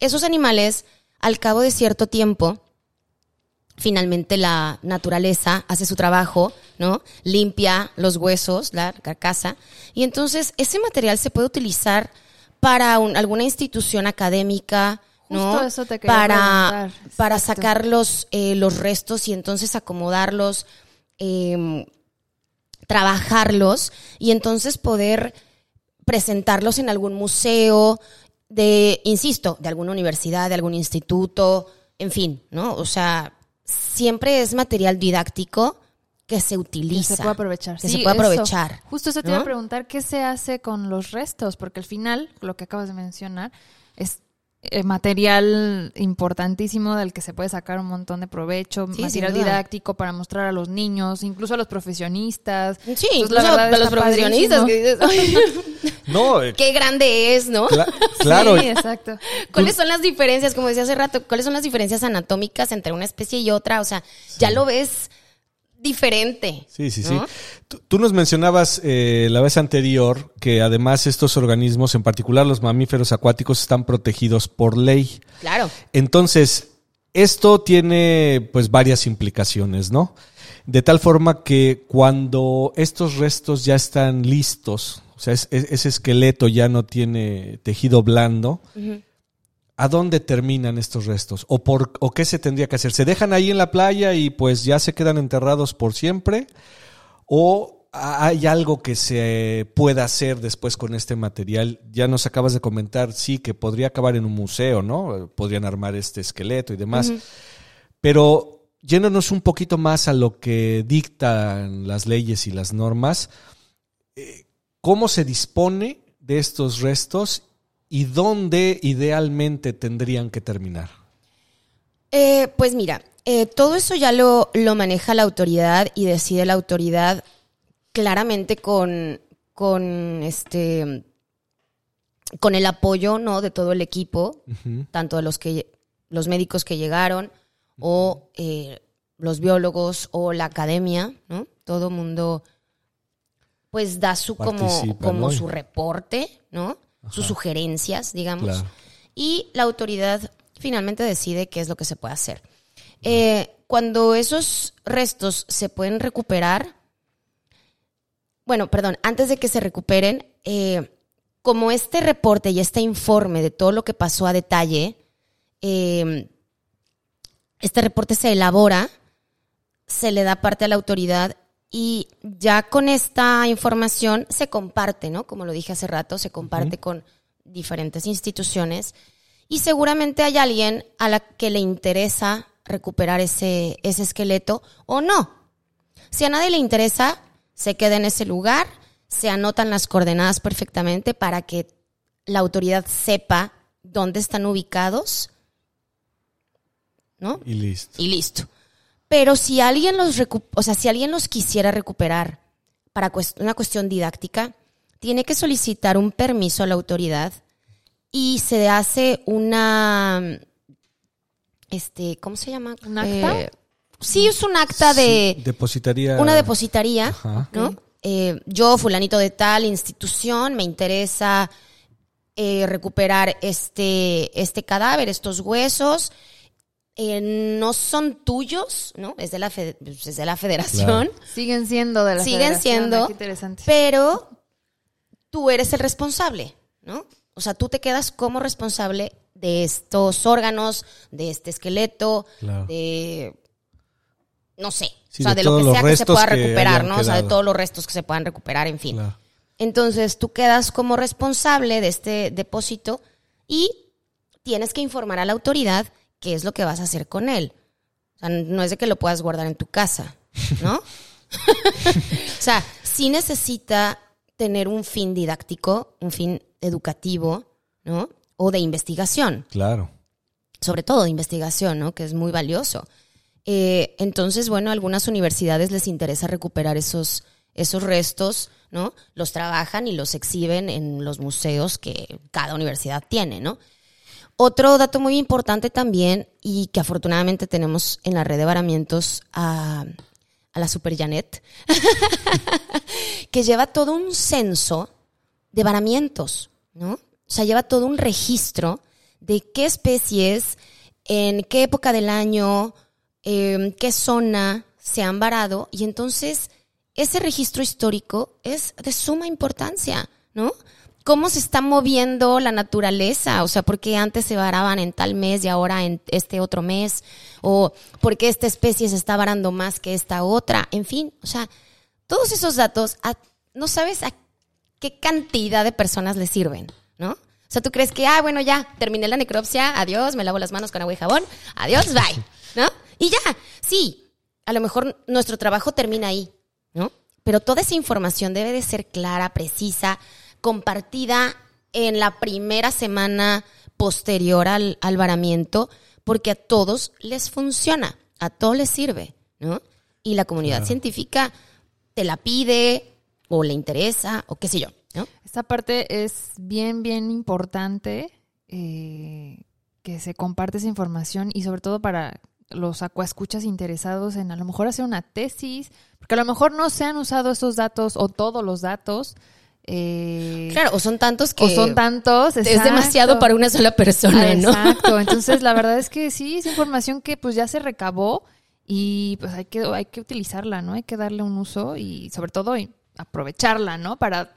esos animales, al cabo de cierto tiempo, finalmente la naturaleza hace su trabajo, ¿no? Limpia los huesos, la carcasa, y entonces ese material se puede utilizar para un- alguna institución académica, ¿no?
Justo eso te
para, para sacar los, eh, los restos y entonces acomodarlos, eh, trabajarlos y entonces poder presentarlos en algún museo de, insisto, de alguna universidad, de algún instituto, en fin, ¿no? O sea, siempre es material didáctico que se
Que
utiliza.
se puede aprovechar.
Que
Sí,
se puede
eso.
aprovechar.
Justo eso te iba a preguntar, ¿qué se hace con los restos? Porque al final, lo que acabas de mencionar, es eh, material importantísimo del que se puede sacar un montón de provecho,
Sí,
material didáctico para mostrar a los niños, incluso a los profesionistas.
Sí,
Entonces,
incluso
la verdad
para los profesionistas
padrísimo.
que dices, "Ay, *laughs*
No, eh,
qué grande es, ¿no?
cla- claro.
Sí, exacto. *laughs*
¿Cuáles son las diferencias? Como decía hace rato, ¿cuáles son las diferencias anatómicas entre una especie y otra? O sea, ya lo ves diferente.
Sí, sí, sí. Tú, tú nos mencionabas eh, la vez anterior que además estos organismos, en particular los mamíferos acuáticos, están protegidos por ley.
Claro.
Entonces, esto tiene pues varias implicaciones, ¿no? De tal forma que cuando estos restos ya están listos, o sea, es- es- ese esqueleto ya no tiene tejido blando, ¿a dónde terminan estos restos? ¿O, por, ¿O qué se tendría que hacer? ¿Se dejan ahí en la playa y pues ya se quedan enterrados por siempre? ¿O hay algo que se pueda hacer después con este material? Ya nos acabas de comentar, sí, que podría acabar en un museo, ¿no? Podrían armar este esqueleto y demás. Pero yéndonos un poquito más a lo que dictan las leyes y las normas, eh, ¿cómo se dispone de estos restos y dónde idealmente tendrían que terminar?
Eh, pues mira, eh, todo eso ya lo, lo maneja la autoridad y decide la autoridad claramente con, con este con el apoyo no de todo el equipo tanto de los que los médicos que llegaron o eh, los biólogos o la academia no todo mundo pues da su como como
¿no?
su reporte no sus sugerencias digamos
Claro.
y la autoridad finalmente decide qué es lo que se puede hacer. Eh, cuando esos restos se pueden recuperar bueno, perdón, antes de que se recuperen, eh, como este reporte y este informe de todo lo que pasó a detalle, eh, este reporte se elabora, se le da parte a la autoridad y ya con esta información se comparte, ¿no? Como lo dije hace rato, se comparte con diferentes instituciones y seguramente hay alguien a la que le interesa recuperar ese, ese esqueleto o no. Si a nadie le interesa, se queda en ese lugar, se anotan las coordenadas perfectamente para que la autoridad sepa dónde están ubicados, ¿no?
Y listo.
Y listo. Pero si alguien los recu- o sea, si alguien los quisiera recuperar para cuest- una cuestión didáctica, tiene que solicitar un permiso a la autoridad y se hace una este, ¿cómo se llama?
¿Un acta?
Eh, sí, es un acta de
Sí, depositaría.
una depositaría,
Ajá.
¿no? Eh, yo, fulanito de tal institución, me interesa eh, recuperar este, este cadáver, estos huesos. Eh, no son tuyos, ¿no? Es de la, fe- es de la federación,
Claro.
Siguen siendo de la
Siguen
federación,
siendo,
Qué interesante.
pero tú eres el responsable, ¿no? O sea, tú te quedas como responsable de estos órganos, de este esqueleto,
Claro.
de no sé,
Sí,
o sea,
de
de, lo que sea que se pueda recuperar, ¿no? O sea, de todos los restos que se puedan recuperar, en fin.
Claro.
Entonces, tú quedas como responsable de este depósito y tienes que informar a la autoridad qué es lo que vas a hacer con él. O sea, no es de que lo puedas guardar en tu casa, ¿no? *laughs* o sea, sí necesita tener un fin didáctico, un fin educativo, ¿no? O de investigación
Claro.
sobre todo de investigación, ¿no? Que es muy valioso. Eh, entonces, bueno, a algunas universidades les interesa recuperar esos, esos restos, ¿no? Los trabajan y los exhiben en los museos que cada universidad tiene, ¿no? Otro dato muy importante también, y que afortunadamente tenemos en la red de varamientos a, a la Super Janet, *laughs* que lleva todo un censo de varamientos, ¿no? O sea, lleva todo un registro de qué especies, en qué época del año, eh, qué zona se han varado, y entonces ese registro histórico es de suma importancia, ¿no? Cómo se está moviendo la naturaleza, o sea, por qué antes se varaban en tal mes y ahora en este otro mes, o por qué esta especie se está varando más que esta otra, en fin, o sea, todos esos datos, a- no sabes a qué cantidad de personas le sirven, ¿no? O sea, tú crees que, ah, bueno, ya, terminé la necropsia, adiós, me lavo las manos con agua y jabón, adiós, bye, *laughs* ¿no? Y ya, sí, a lo mejor nuestro trabajo termina ahí, ¿no? Pero toda esa información debe de ser clara, precisa, compartida en la primera semana posterior al, al varamiento, porque a todos les funciona, a todos les sirve, ¿no? Y la comunidad científica te la pide o le interesa o qué sé yo, ¿no?
Esta parte es bien, bien importante eh, que se comparte esa información y sobre todo para los acuascuchas interesados en a lo mejor hacer una tesis, porque a lo mejor no se han usado esos datos o todos los datos. Eh,
Claro, o son tantos que
o son tantos.
es demasiado para una sola persona,
Ah,
¿no?
Exacto. *laughs* Entonces, la verdad es que sí, es información que pues ya se recabó y pues hay que, hay que utilizarla, ¿no? Hay que darle un uso y sobre todo y aprovecharla, ¿no? Para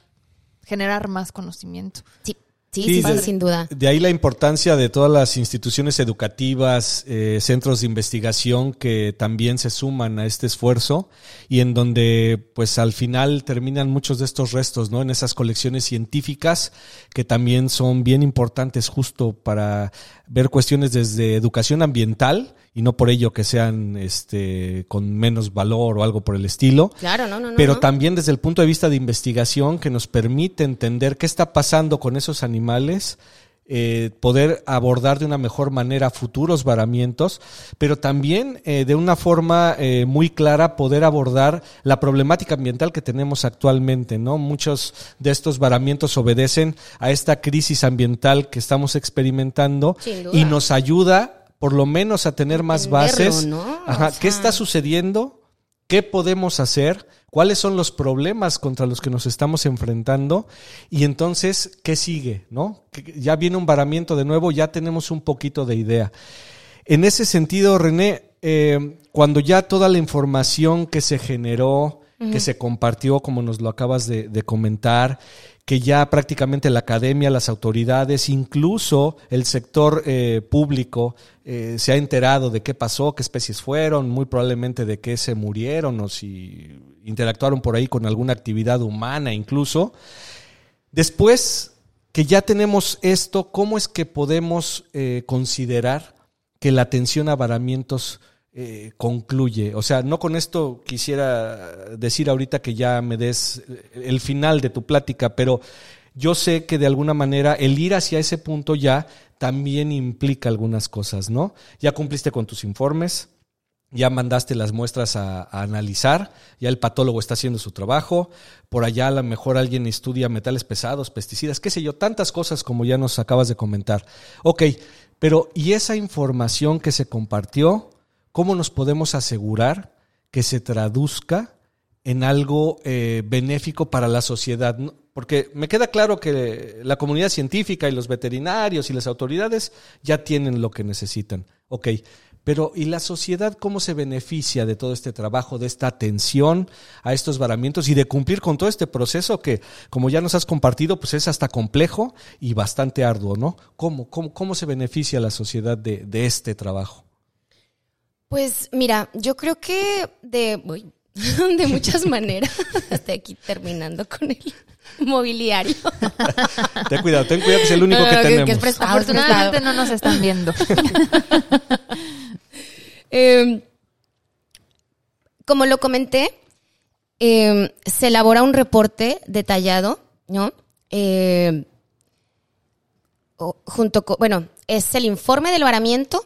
generar más conocimiento.
Sí, sí,
Sí,
sí,
de-
sin duda.
De ahí la importancia de todas las instituciones educativas, eh, centros de investigación que también se suman a este esfuerzo y en donde pues al final terminan muchos de estos restos, ¿no? En esas colecciones científicas que también son bien importantes justo para ver cuestiones desde educación ambiental y no por ello que sean este con menos valor o algo por el estilo,
Claro, no, no, no.
pero
no.
también desde el punto de vista de investigación que nos permite entender qué está pasando con esos animales eh, poder abordar de una mejor manera futuros varamientos, pero también eh, de una forma eh, muy clara poder abordar la problemática ambiental que tenemos actualmente, ¿no? Muchos de estos varamientos obedecen a esta crisis ambiental que estamos experimentando y nos ayuda por lo menos a tener más
Entenderlo,
bases.
¿no?
Ajá,
O
¿Qué está sucediendo? ¿Qué podemos hacer? ¿Cuáles son los problemas contra los que nos estamos enfrentando? Y entonces, ¿qué sigue? ¿No? Ya viene un varamiento de nuevo, ya tenemos un poquito de idea. En ese sentido, René, eh, cuando ya toda la información que se generó, que se compartió, como nos lo acabas de, de comentar, que ya prácticamente la academia, las autoridades, incluso el sector eh, público eh, se ha enterado de qué pasó, qué especies fueron, muy probablemente de qué se murieron o si interactuaron por ahí con alguna actividad humana incluso. Después que ya tenemos esto, ¿cómo es que podemos eh, considerar que la atención a varamientos eh, concluye? O sea, no con esto quisiera decir ahorita que ya me des el final de tu plática, pero yo sé que de alguna manera el ir hacia ese punto ya también implica algunas cosas, ¿no? Ya cumpliste con tus informes, ya mandaste las muestras a, a, analizar, ya el patólogo está haciendo su trabajo, por allá a lo mejor alguien estudia metales pesados, pesticidas, qué sé yo, tantas cosas como ya nos acabas de comentar. Ok, pero ¿y esa información que se compartió, cómo nos podemos asegurar que se traduzca en algo eh, benéfico para la sociedad? Porque me queda claro que la comunidad científica y los veterinarios y las autoridades ya tienen lo que necesitan. Ok, pero ¿y la sociedad cómo se beneficia de todo este trabajo, de esta atención a estos varamientos y de cumplir con todo este proceso que, como ya nos has compartido, pues es hasta complejo y bastante arduo, ¿no? ¿Cómo, cómo, cómo se beneficia la sociedad de, de este trabajo?
Pues mira, yo creo que de, uy, *laughs* de muchas maneras, *laughs* estoy aquí terminando con el *laughs* mobiliario.
ten cuidado, ten cuidado que es el único
No,
que
no, que-
tenemos.
que es
Afortunadamente no nos están viendo.
Eh, como lo comenté, eh, se elabora un reporte detallado, ¿no? Eh, o- junto con, bueno, es el informe del varamiento,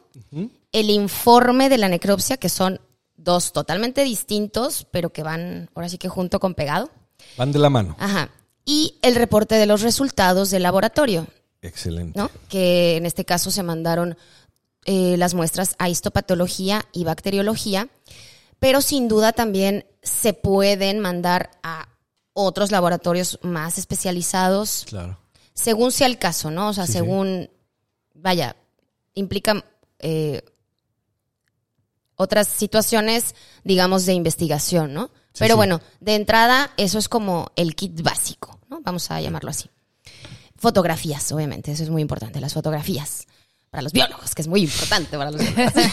el informe de la necropsia, que son dos totalmente distintos, pero que van ahora sí que junto con pegado.
Van de la mano.
Ajá. Y el reporte de los resultados del laboratorio,
Excelente.
¿no? Que en este caso se mandaron eh, las muestras a histopatología y bacteriología, pero sin duda también se pueden mandar a otros laboratorios más especializados,
Claro.
según sea el caso, ¿no? O sea,
Sí, sí.
según, vaya, implica eh, otras situaciones, digamos, de investigación, ¿no?
Sí,
Pero
sí.
bueno, de entrada, eso es como el kit básico, ¿no? Vamos a llamarlo así. Fotografías, obviamente, eso es muy importante, las fotografías. Para los biólogos, que es muy importante para los biólogos. *laughs*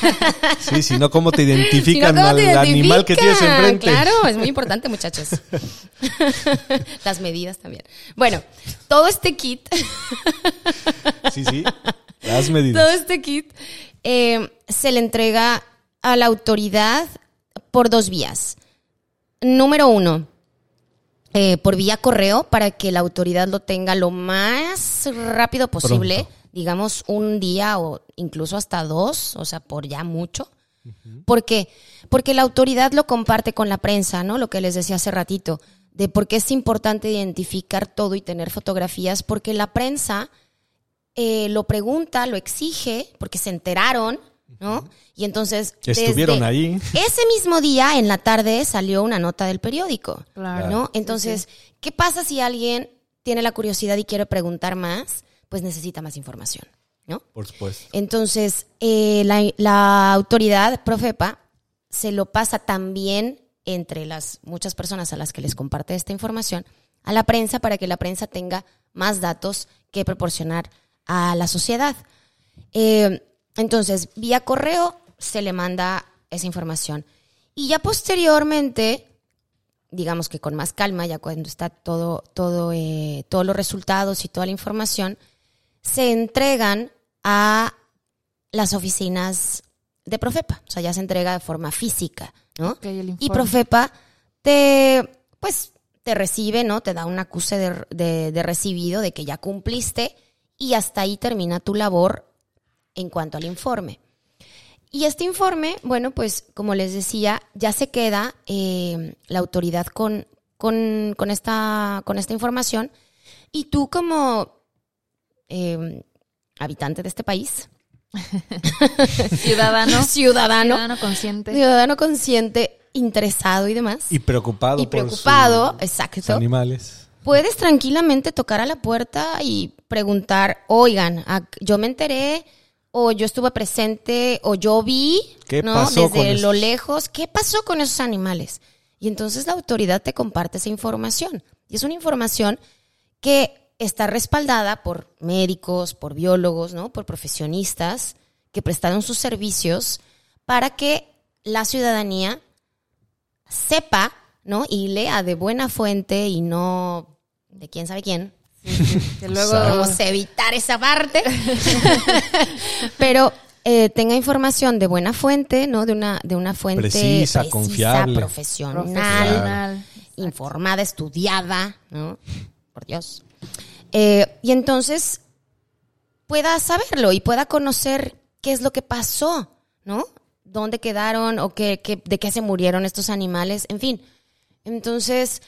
Sí, *laughs* si no, ¿cómo te
Si no,
identifican
¿cómo
al animal que tienes enfrente?
Claro, es muy importante, muchachos. *laughs* Las medidas también. Bueno, todo este kit,
Sí, sí. Las medidas.
todo este kit eh, se le entrega a la autoridad por dos vías. Número uno, eh, por vía correo para que la autoridad lo tenga lo más rápido posible,
Pronto.
digamos un día o incluso hasta dos, o sea, por ya mucho. ¿Por qué? Porque la autoridad lo comparte con la prensa, ¿no? Lo que les decía hace ratito, de por qué es importante identificar todo y tener fotografías, porque la prensa eh, lo pregunta, lo exige, porque se enteraron, ¿no? Y entonces...
Estuvieron
desde
ahí.
Ese mismo día, en la tarde, salió una nota del periódico,
Claro.
¿no? Entonces, ¿qué pasa si alguien tiene la curiosidad y quiere preguntar más? Pues necesita más información, ¿no?
Por supuesto.
Entonces, eh, la, la autoridad, Profepa, se lo pasa también entre las muchas personas a las que les comparte esta información a la prensa para que la prensa tenga más datos que proporcionar a la sociedad. Eh, entonces, vía correo se le manda esa información. Y ya posteriormente, digamos que con más calma, ya cuando está todo, todo, eh, todos los resultados y toda la información, se entregan a las oficinas de Profepa. O sea, ya se entrega de forma física, ¿no? Y. Profepa te, pues, te recibe, ¿no? Te da un acuse de, de- de recibido de que ya cumpliste y hasta ahí termina tu labor en cuanto al informe. Y este informe, bueno, pues como les decía, ya se queda eh, la autoridad con, con, con, esta, con esta información y tú como eh, habitante de este país, *laughs*
Ciudadano. *laughs*
ciudadano,
Ciudadano consciente.
ciudadano consciente, interesado y demás,
Y preocupado.
y
por
preocupado,
sus
exacto,
animales.
puedes tranquilamente tocar a la puerta y preguntar, oigan, yo me enteré, o yo estuve presente, o yo vi,
¿Qué
¿no?
pasó con
Desde lo
esos?
lejos, ¿qué pasó con esos animales? Y entonces la autoridad te comparte esa información. Y es una información que está respaldada por médicos, por biólogos, ¿no? Por profesionistas que prestaron sus servicios para que la ciudadanía sepa, ¿no? Y lea de buena fuente y no de quién sabe quién.
Que *laughs* luego
Vamos a evitar esa parte. *laughs* Pero eh, tenga información de buena fuente, ¿no? De una, de una fuente
Precisa, confiable.
profesional,
profesional.
informada, estudiada, ¿no? Por Dios. Eh, y entonces pueda saberlo y pueda conocer qué es lo que pasó, ¿no? ¿Dónde quedaron o qué, qué- de qué se murieron estos animales? En fin. Entonces,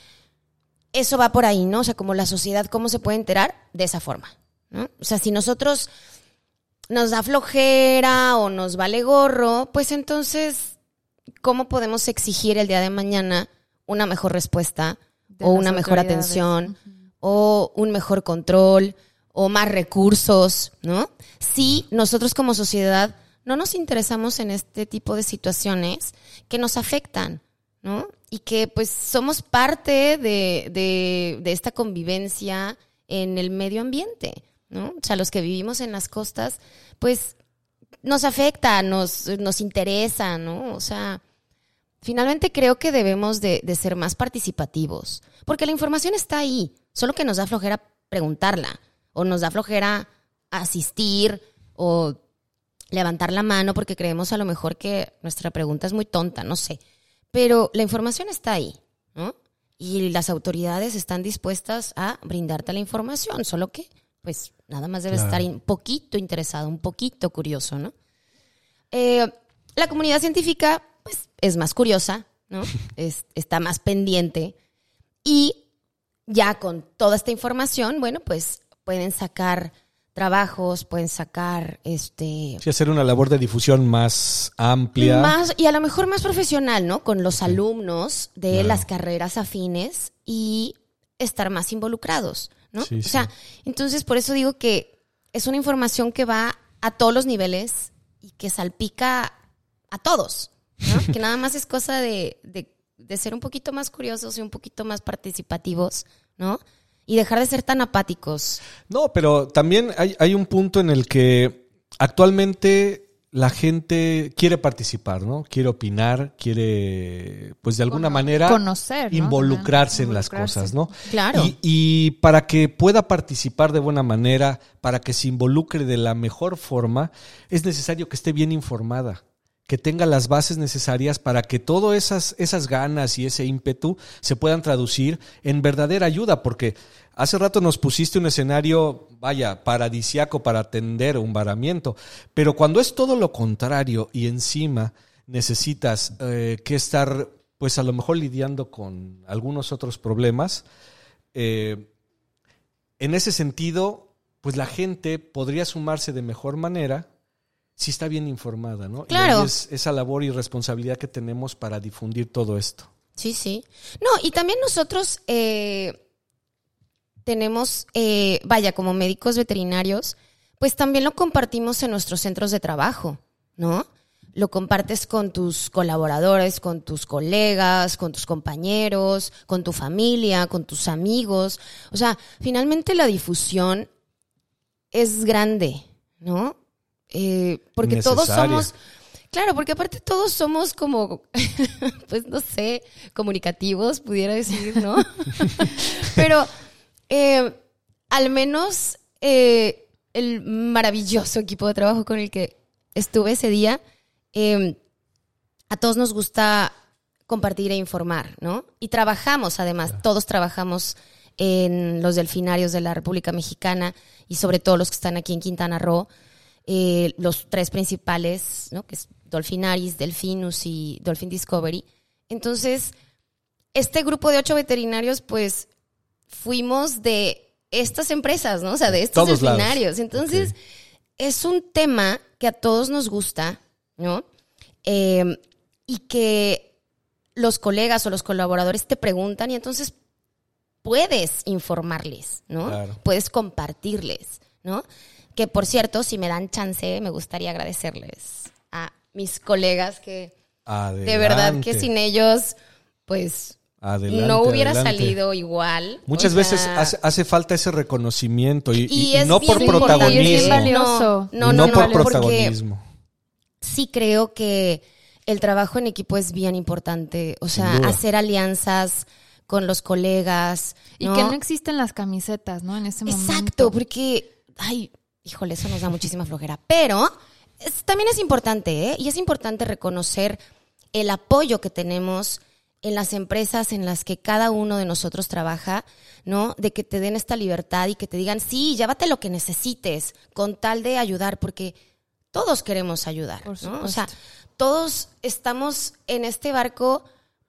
eso va por ahí, ¿no? O sea, como la sociedad, ¿cómo se puede enterar? De esa forma, ¿no? O sea, si nosotros nos da flojera o nos vale gorro, pues entonces, ¿cómo podemos exigir el día de mañana una mejor respuesta
De
o una mejor atención o un mejor control o más recursos, ¿no? Si nosotros como sociedad no nos interesamos en este tipo de situaciones que nos afectan, ¿no? Y que pues somos parte de, de- de esta convivencia en el medio ambiente, ¿no? O sea, los que vivimos en las costas, pues nos afecta, nos, nos interesa, ¿no? O sea, finalmente creo que debemos de, de ser más participativos, porque la información está ahí, solo que nos da flojera preguntarla, o nos da flojera asistir, o levantar la mano porque creemos a lo mejor que nuestra pregunta es muy tonta, no sé. Pero la información está ahí, ¿no? Y las autoridades están dispuestas a brindarte la información, solo que, pues, nada más debes
Claro.
estar un poquito interesado, un poquito curioso, ¿no? Eh, la comunidad científica, pues, es más curiosa, ¿no? *laughs* Es- está más pendiente. Y ya con toda esta información, bueno, pues pueden sacar trabajos, pueden sacar este
Sí, hacer una labor de difusión más amplia.
más y a lo mejor más profesional, ¿no? Con los alumnos de
Claro.
las carreras afines y estar más involucrados, ¿no?
Sí,
o sea, entonces por eso digo que es una información que va a todos los niveles y que salpica a todos, ¿no? *laughs* que nada más es cosa de, de, de ser un poquito más curiosos y un poquito más participativos, ¿no? Y dejar de ser tan apáticos.
No, pero también hay, hay un punto en el que actualmente la gente quiere participar, ¿no? Quiere opinar, quiere, pues de alguna manera,
conocer, ¿no?
involucrarse en las cosas, ¿no?
Claro.
Y, y para que pueda participar de buena manera, para que se involucre de la mejor forma, es necesario que esté bien informada que tenga las bases necesarias para que todas esas, esas ganas y ese ímpetu se puedan traducir en verdadera ayuda, porque hace rato nos pusiste un escenario, vaya, paradisiaco para atender un varamiento, pero cuando es todo lo contrario y encima necesitas eh, que estar, pues a lo mejor lidiando con algunos otros problemas, eh, en ese sentido, pues la gente podría sumarse de mejor manera si está bien informada, ¿no?
Claro.
Y es esa labor y responsabilidad que tenemos para difundir todo esto.
Sí, sí. No, y también nosotros eh, tenemos, eh, vaya, como médicos veterinarios, pues también lo compartimos en nuestros centros de trabajo, ¿no? Lo compartes con tus colaboradores, con tus colegas, con tus compañeros, con tu familia, con tus amigos. O sea, finalmente la difusión es grande, ¿no? Eh, porque todos somos, claro, porque aparte todos somos como, *laughs* pues no sé, comunicativos, pudiera decir, ¿no? *laughs* Pero eh, al menos eh, el maravilloso equipo de trabajo con el que estuve ese día, eh, a todos nos gusta compartir e informar, ¿no? Y trabajamos, además, todos trabajamos en los delfinarios de la República Mexicana y sobre todo los que están aquí en Quintana Roo, eh, los tres principales, ¿no? que es Dolphinaris, Delfinus y Dolphin Discovery. Entonces, este grupo de ocho veterinarios, pues fuimos de estas empresas, ¿no? O sea, de estos
Todos lados.
delfinarios. Entonces, es un tema que a todos nos gusta, ¿no? Eh, y que los colegas o los colaboradores te preguntan y entonces puedes informarles, ¿no?
Claro.
Puedes compartirles, ¿no? Que por cierto, si me dan chance, me gustaría agradecerles a mis colegas que de verdad que
Adelante.
sin ellos, pues
Adelante,
no hubiera
adelante.
salido igual.
Muchas
O
veces hace, hace falta ese reconocimiento y, y- y
es
no por protagonismo.
Y es bien valioso.
No, no, no,
no por protagonismo.
sí creo que el trabajo en equipo es bien importante. O sea, hacer alianzas con los colegas.
Y que no existen las camisetas, ¿no? En ese momento.
Exacto, porque, ay, híjole, eso nos da muchísima flojera. Pero es- también es importante, ¿eh? Y es importante reconocer el apoyo que tenemos en las empresas en las que cada uno de nosotros trabaja, ¿no? De que te den esta libertad y que te digan, sí, llévate lo que necesites, con tal de ayudar, porque todos queremos ayudar, ¿no? O sea, todos estamos en este barco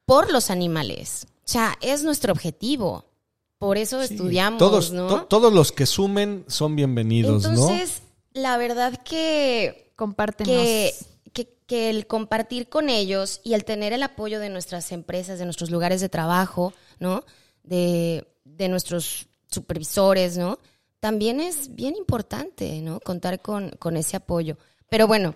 por los animales. O sea, es nuestro objetivo. Por eso
Sí,
estudiamos,
todos,
¿no?
to- todos los que sumen son bienvenidos,
Entonces, la verdad que,
Compártenos.
que, que, que el compartir con ellos y el tener el apoyo de nuestras empresas, de nuestros lugares de trabajo, ¿no? De, de nuestros supervisores, ¿no? También es bien importante, ¿no? Contar con, con ese apoyo. Pero bueno,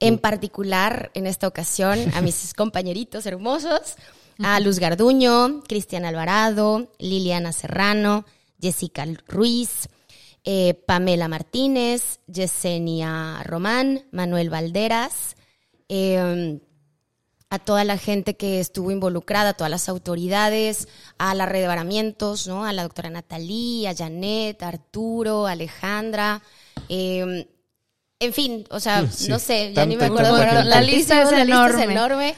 en particular, en esta ocasión, a mis *laughs* compañeritos hermosos, a Luz Garduño, Cristian Alvarado, Liliana Serrano, Jessica Ruiz, eh, Pamela Martínez, Yesenia Román, Manuel Valderas, eh, a toda la gente que estuvo involucrada, a todas las autoridades, a la red de varamientos, ¿no? A la doctora Natalí, a Janet, a Arturo, a Alejandra, eh, en fin, o sea,
Sí,
no sé, ya ni me acuerdo.
tanta
pero
gente.
La lista es
la lista es
enorme,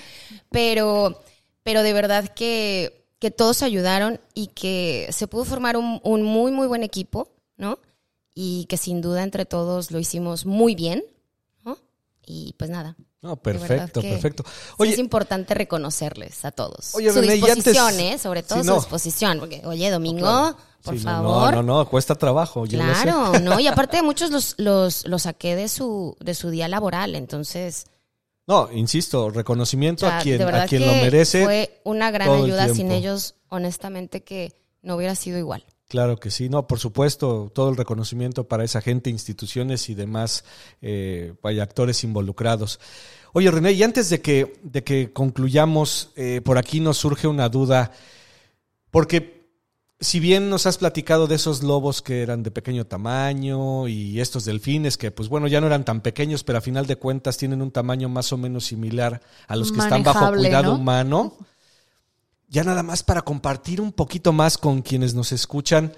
pero, pero de verdad que, que todos ayudaron y que se pudo formar un, un muy, muy buen equipo, ¿no? Y que sin duda entre todos lo hicimos muy bien, ¿no? Y pues nada.
¿no? No,
de
perfecto, perfecto.
sí
Oye,
es importante reconocerles a todos.
Oye,
su
René, y antes-
disposición, ¿eh? Sobre todo
Sí,
su
no.
disposición. Porque, oye, Domingo, por
sí, no,
favor.
No, no, no, cuesta trabajo. yo.
Claro, ¿no? Y *laughs* aparte muchos los, los, los saqué de su, de su día laboral, entonces...
No, insisto, reconocimiento
o sea,
a quien, a quien lo merece.
Fue una gran
el
ayuda. Sin ellos, honestamente, que no hubiera sido igual.
Claro que sí, no, por supuesto, todo el reconocimiento para esa gente, instituciones y demás eh, vaya, actores involucrados. Oye, René, y antes de que, de que concluyamos, eh, por aquí nos surge una duda, porque si bien nos has platicado de esos lobos que eran de pequeño tamaño y estos delfines que, pues bueno, ya no eran tan pequeños, pero a final de cuentas tienen un tamaño más o menos similar a los que están bajo cuidado
¿no?
humano. Ya nada más para compartir un poquito más con quienes nos escuchan,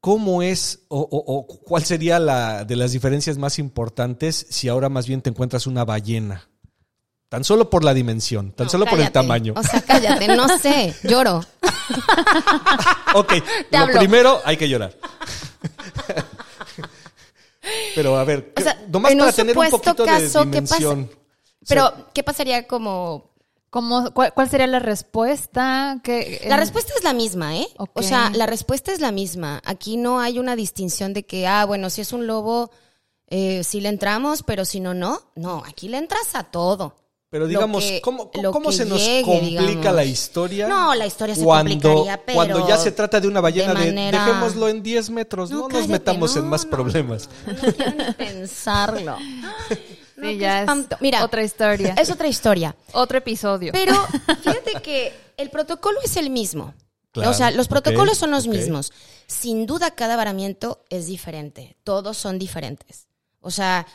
¿cómo es o, o- o cuál sería la de las diferencias más importantes si ahora más bien te encuentras una ballena? Tan solo por la dimensión, tan
No,
solo por el tamaño.
O sea, cállate, no sé, *laughs* lloro. *laughs*
Ok,
Te
lo
hablo.
primero hay que llorar. Pero a ver,
O sea,
nomás
en
para
un
tener un
supuesto
poquito
caso,
de
¿qué pasa?
dimensión.
Pero, ¿qué pasaría como
¿Cómo, cuál, cuál sería la respuesta? ¿Qué-
La
en-
respuesta es la misma, ¿eh?
Ok.
O sea, la respuesta es la misma. Aquí no hay una distinción de que, ah, bueno, si es un lobo, eh, sí le entramos, pero si no, no. No, aquí le entras a todo.
Pero digamos,
que-
¿cómo, cómo- se nos
llegue,
complica
digamos.
la historia?
No, la historia se
cuando,
complicaría, pero
Cuando ya se trata de una ballena de, dejémoslo en 10 metros, no, nos
cállate,
metamos en más
no,
problemas.
No, *laughs* no quiero ni pensarlo. *laughs* No,
Sí, ya es.
Mira,
otra historia.
es otra historia.
Otro episodio.
Pero *laughs* fíjate que el protocolo es el mismo.
Claro,
o sea, los protocolos son los mismos. Sin duda, cada varamiento es diferente. Todos son diferentes. O sea,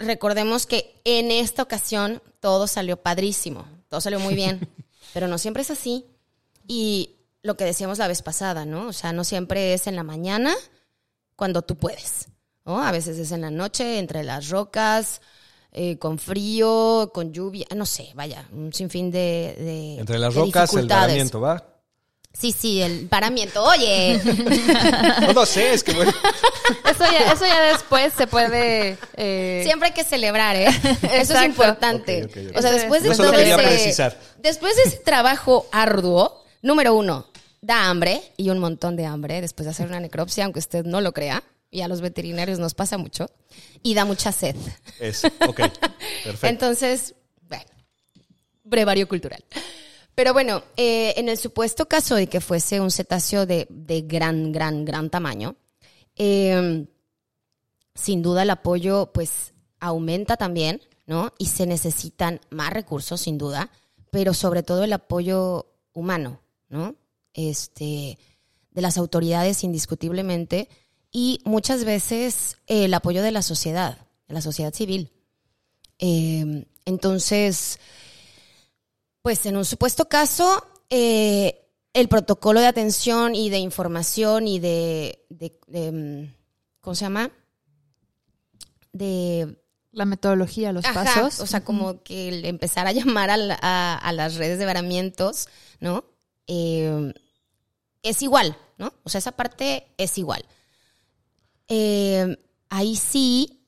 recordemos que en esta ocasión todo salió padrísimo. Todo salió muy bien. *laughs* pero no siempre es así. Y lo que decíamos la vez pasada, ¿no? O sea, no siempre es en la mañana cuando tú puedes. ¿no? A veces es en la noche, entre las rocas, eh, con frío, con lluvia, no sé, vaya, un sinfín de, de
Entre las
de
rocas, el varamiento, ¿va?
Sí, sí, el paramiento. Oye, *laughs*
No, no sé, es que bueno.
Eso ya, eso ya después se puede... eh,
siempre hay que celebrar, ¿eh? Eso es importante. O sea, después de
Eso lo
todo
quería
ese,
precisar.
después de ese trabajo arduo, número uno, da hambre y un montón de hambre después de hacer una necropsia, aunque usted no lo crea. Y a los veterinarios nos pasa mucho. Y da mucha sed.
Es, ok, *laughs* perfecto.
Entonces, bueno, brevario cultural. Pero bueno, eh, en el supuesto caso de que fuese un cetáceo de, de gran, gran, gran tamaño, eh, sin duda el apoyo pues aumenta también, ¿no? Y se necesitan más recursos, sin duda, pero sobre todo el apoyo humano, ¿no? Este, de las autoridades indiscutiblemente y muchas veces el apoyo de la sociedad, de la sociedad civil. Eh, entonces, pues en un supuesto caso, eh, el protocolo de atención y de información y de, de- de, mm, ¿cómo se llama? De
La metodología, los
Ajá,
pasos.
O sea, como que el empezar a llamar a, la- a- a las redes de varamientos, ¿no? Eh, es igual, ¿no? O sea, esa parte es igual. Eh, ahí sí,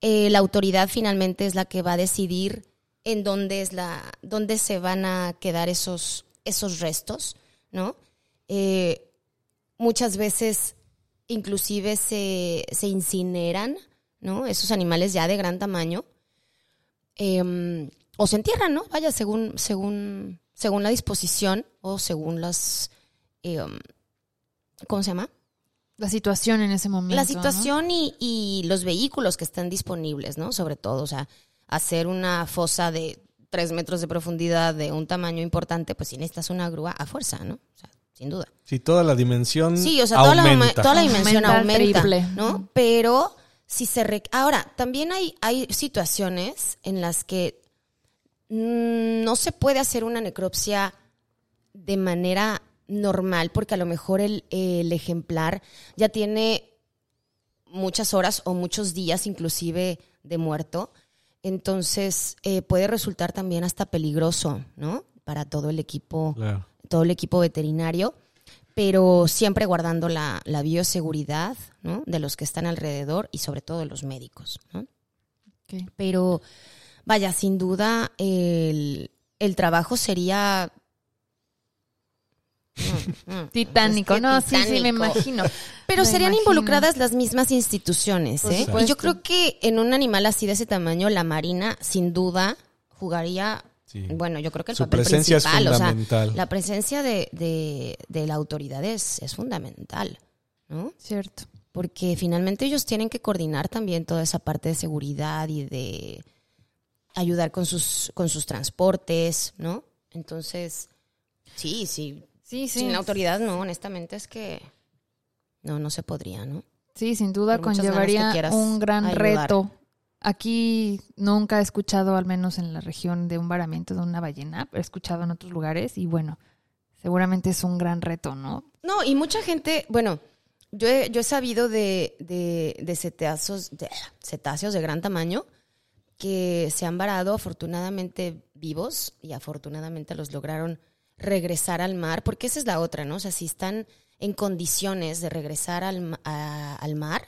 eh, la autoridad finalmente es la que va a decidir en dónde es la, dónde se van a quedar esos, esos restos, ¿no? Eh, muchas veces inclusive se, se incineran, ¿no? Esos animales ya de gran tamaño. Eh, o se entierran, ¿no? Vaya, según, según, según la disposición o según las... eh, ¿Cómo se llama?
La situación en ese momento.
La
¿no?
situación y, y los vehículos que están disponibles, ¿no? Sobre todo, o sea, hacer una fosa de tres metros de profundidad de un tamaño importante, pues si necesitas una grúa a fuerza, ¿no? O sea, sin duda.
Sí, toda la dimensión
Sí, o sea, toda la,
aumenta.
toda la dimensión
Aumenta
aumenta,
triple.
¿no? Pero si se... re- Ahora, también hay, hay situaciones en las que mm, no se puede hacer una necropsia de manera normal, porque a lo mejor el, el ejemplar ya tiene muchas horas o muchos días inclusive de muerto. Entonces eh, puede resultar también hasta peligroso, ¿no? Para todo el equipo
Claro.
todo el equipo veterinario, pero siempre guardando la, la bioseguridad ¿no? de los que están alrededor y sobre todo de los médicos. ¿no? Pero vaya, sin duda el, el trabajo sería... Mm, mm.
Titánico,
Es que
no, sí, sí, me imagino. *laughs*
Pero
Me
serían
imagino.
involucradas las mismas instituciones, ¿eh? Y yo creo que en un animal así de ese tamaño, la Marina, sin duda, jugaría,
Sí.
bueno, yo creo que el
Su
papel
presencia es
principal, o sea,
fundamental.
la presencia de, de, de la autoridad es, es fundamental, ¿no?
Cierto.
Porque finalmente ellos tienen que coordinar también toda esa parte de seguridad y de ayudar con sus, con sus transportes, ¿no? Entonces, sí, sí.
Sí, sí.
Sin la autoridad, no, honestamente es que no, no se podría, ¿no?
Sí, sin duda
Por
conllevaría un gran
ayudar.
reto. Aquí nunca he escuchado, al menos en la región, de un varamiento de una ballena, pero he escuchado en otros lugares y bueno, seguramente es un gran reto, ¿no?
No, y mucha gente, bueno, yo he, yo he sabido de, de, de cetáceos, de cetáceos de gran tamaño que se han varado afortunadamente vivos y afortunadamente los lograron regresar al mar, porque esa es la otra, ¿no? O sea, si están en condiciones de regresar al, a- al mar,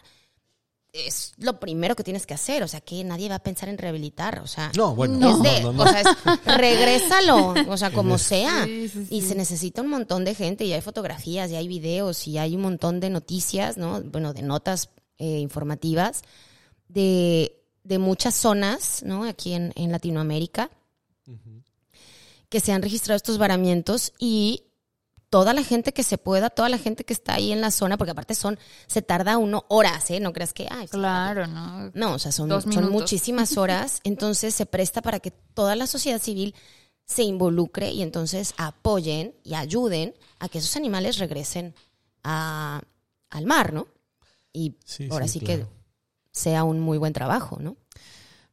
es lo primero que tienes que hacer, o sea, que nadie va a pensar en rehabilitar, o sea,
No, bueno,
es
no,
de,
no, no.
o sea, es, regrésalo, o sea, *laughs* como sea.
Sí, sí,
Y se necesita un montón de gente, y hay fotografías, y hay videos, y hay un montón de noticias, ¿no? Bueno, de notas eh, informativas de, de muchas zonas, ¿no? Aquí en, en Latinoamérica, que se han registrado estos varamientos y toda la gente que se pueda, toda la gente que está ahí en la zona, porque aparte son, se tarda uno horas, ¿eh? No creas que, ay,
Claro, ¿no?
no, o sea, son, muchísimas *laughs* horas, entonces se presta para que toda la sociedad civil se involucre y entonces apoyen y ayuden a que esos animales regresen a, al mar, ¿no? Y
Sí,
ahora
sí,
sí,
claro.
que sea un muy buen trabajo, ¿no?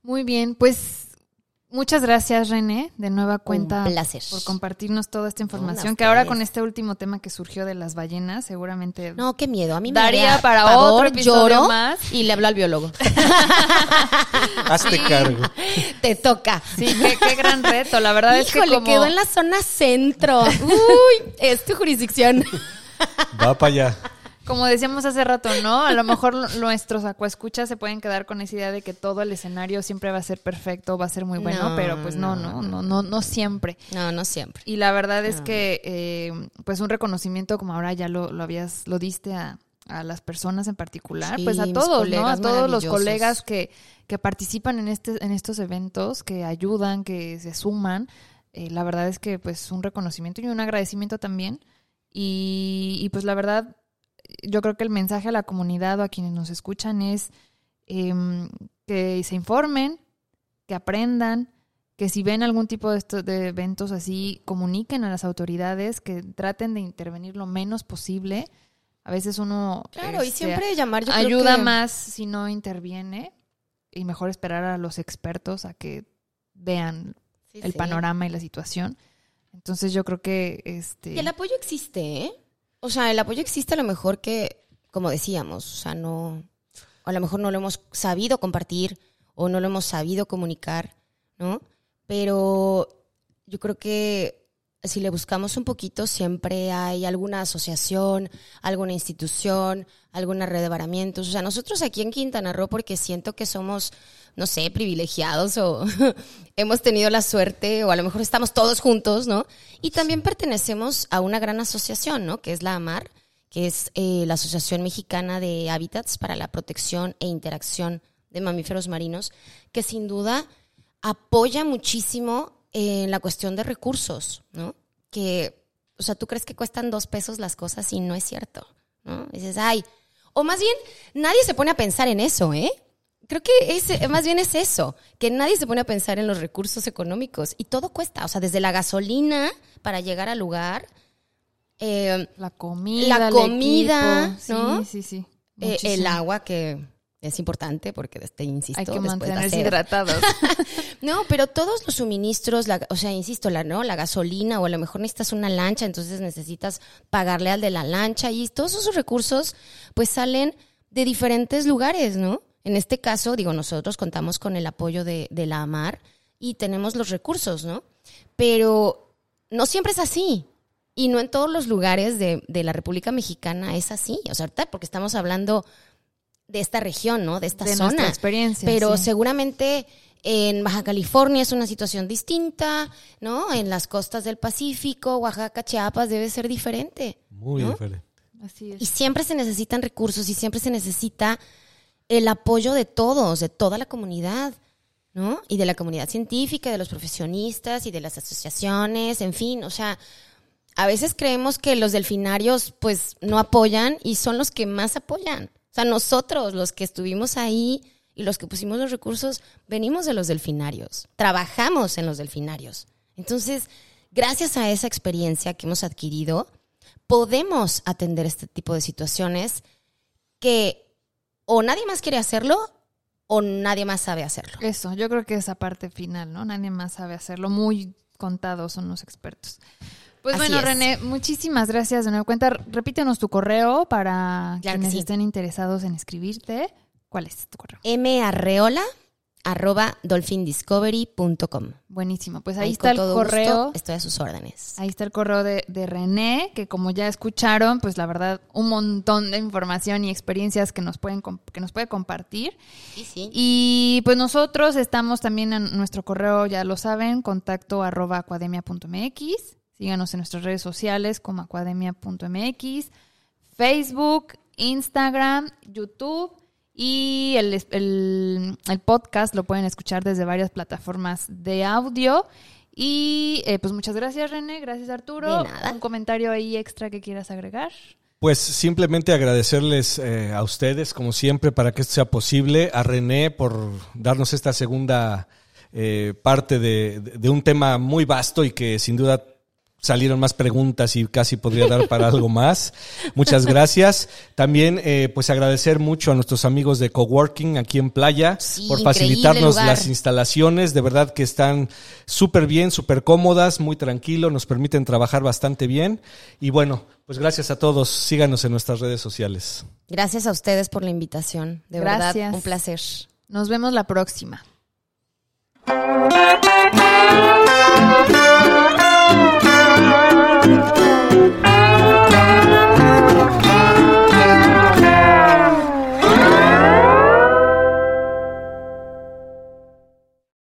Muy bien, pues muchas gracias René, de nueva cuenta
un placer.
por compartirnos toda esta información, que ahora
ustedes.
con este último tema que surgió de las ballenas, seguramente
No, qué miedo, a mí me
Daría
daría
para
pavor,
otro episodio
lloro
más.
y le hablo al biólogo. *laughs*
Hazte cargo.
Te toca.
Sí, qué, qué gran reto. La verdad es que
Híjole,
como...
quedó en la zona centro. Uy, es tu jurisdicción.
Va para allá.
Como decíamos hace rato, ¿no? A lo mejor nuestros acuescuchas se pueden quedar con esa idea de que todo el escenario siempre va a ser perfecto, va a ser muy bueno,
No,
pero pues no, no, no, no, no siempre.
No, no siempre.
Y la verdad es que, eh, pues un reconocimiento como ahora ya lo, lo habías, lo diste a, a las personas en particular,
Sí,
pues a todos, ¿no? A todos los colegas que, que participan en este, en estos eventos, que ayudan, que se suman. Eh, la verdad es que, pues, un reconocimiento y un agradecimiento también. Y, y, pues la verdad, yo creo que el mensaje a la comunidad o a quienes nos escuchan es em, que se informen, que aprendan, que si ven algún tipo de, estos, de eventos así, comuniquen a las autoridades, que traten de intervenir lo menos posible. A veces uno
Claro, y
este,
siempre llamar, yo creo
ayuda
que-
más si no interviene y mejor esperar a los expertos a que vean
Sí,
el
sí.
panorama y la situación. Entonces yo creo que este
Y el apoyo existe, ¿eh? O sea, el apoyo existe a lo mejor que, como decíamos, o sea, no, a lo mejor no lo hemos sabido compartir o no lo hemos sabido comunicar, ¿no? Pero yo creo que si le buscamos un poquito, siempre hay alguna asociación, alguna institución, alguna red de varamientos. O sea, nosotros aquí en Quintana Roo, porque siento que somos, no sé, privilegiados o *laughs* hemos tenido la suerte, o a lo mejor estamos todos juntos, ¿no? Y también pertenecemos a una gran asociación, ¿no? Que es la AMAR, que es eh, la Asociación Mexicana de Hábitats para la Protección e Interacción de Mamíferos Marinos, que sin duda apoya muchísimo en la cuestión de recursos, ¿no? Que, o sea, tú crees que cuestan dos pesos las cosas y no es cierto, ¿no? Dices, ay, o más bien, nadie se pone a pensar en eso, ¿eh? Creo que es, más bien es eso, que nadie se pone a pensar en los recursos económicos y todo cuesta, o sea, desde la gasolina para llegar al lugar, eh,
la comida,
la comida. ¿no?
Sí, sí, sí.
eh, el agua que es importante porque, este, insisto,
Hay que mantenerse hidratados. *laughs*
no, pero todos los suministros, la- o sea, insisto, la, ¿no? la gasolina o a lo mejor necesitas una lancha, entonces necesitas pagarle al de la lancha y todos esos recursos pues salen de diferentes lugares, ¿no? En este caso, digo, nosotros contamos con el apoyo de, de la AMAR y tenemos los recursos, ¿no? Pero no siempre es así. Y no en todos los lugares de, de la República Mexicana es así. O sea, ahorita porque estamos hablando de esta región, ¿no? De esta
de
zona.
nuestra experiencia.
Pero
sí.
seguramente en Baja California es una situación distinta, ¿no? En las costas del Pacífico, Oaxaca, Chiapas debe ser diferente.
Muy
¿no?
diferente.
Así es.
Y siempre se necesitan recursos y siempre se necesita el apoyo de todos, de toda la comunidad, ¿no? Y de la comunidad científica, de los profesionistas y de las asociaciones, en fin, o sea, a veces creemos que los delfinarios pues no apoyan y son los que más apoyan. Sea, nosotros, los que estuvimos ahí y los que pusimos los recursos, venimos de los delfinarios, trabajamos en los delfinarios. Entonces, gracias a esa experiencia que hemos adquirido, podemos atender este tipo de situaciones que o nadie más quiere hacerlo o nadie más sabe hacerlo.
Eso, yo creo que esa parte final, ¿no? Nadie más sabe hacerlo. Muy contados son los expertos. Pues
Así
bueno,
es.
René, muchísimas gracias de nuevo cuenta. Repítenos tu correo para
Claro que
quienes
sí.
estén interesados en escribirte. ¿Cuál es tu correo?
marreola arroba dolphindiscovery.com.
Buenísimo. Pues ahí,
Ahí
está el correo.
gusto estoy a sus órdenes.
Ahí está el correo de, de René, que como ya escucharon, pues la verdad, un montón de información y experiencias que nos pueden que nos puede compartir.
Sí, sí.
Y pues nosotros estamos también en nuestro correo, ya lo saben, contacto arroba academia.mx. Síganos en nuestras redes sociales como academia.mx, Facebook, Instagram, YouTube y el, el- el podcast lo pueden escuchar desde varias plataformas de audio. Y eh, pues muchas gracias René, gracias Arturo.
De nada.
Un comentario ahí extra que quieras agregar.
Pues simplemente agradecerles eh, a ustedes, como siempre, para que esto sea posible, a René por darnos esta segunda eh, parte de, de- de un tema muy vasto y que sin duda salieron más preguntas y casi podría dar para algo más. Muchas gracias. También, eh, pues agradecer mucho a nuestros amigos de Coworking aquí en Playa por facilitarnos las instalaciones. De verdad que están súper bien, súper cómodas, muy tranquilo, nos permiten trabajar bastante bien. Y bueno, pues gracias a todos. Síganos en nuestras redes sociales.
Gracias a ustedes por la invitación. De verdad, un placer.
Nos vemos la próxima.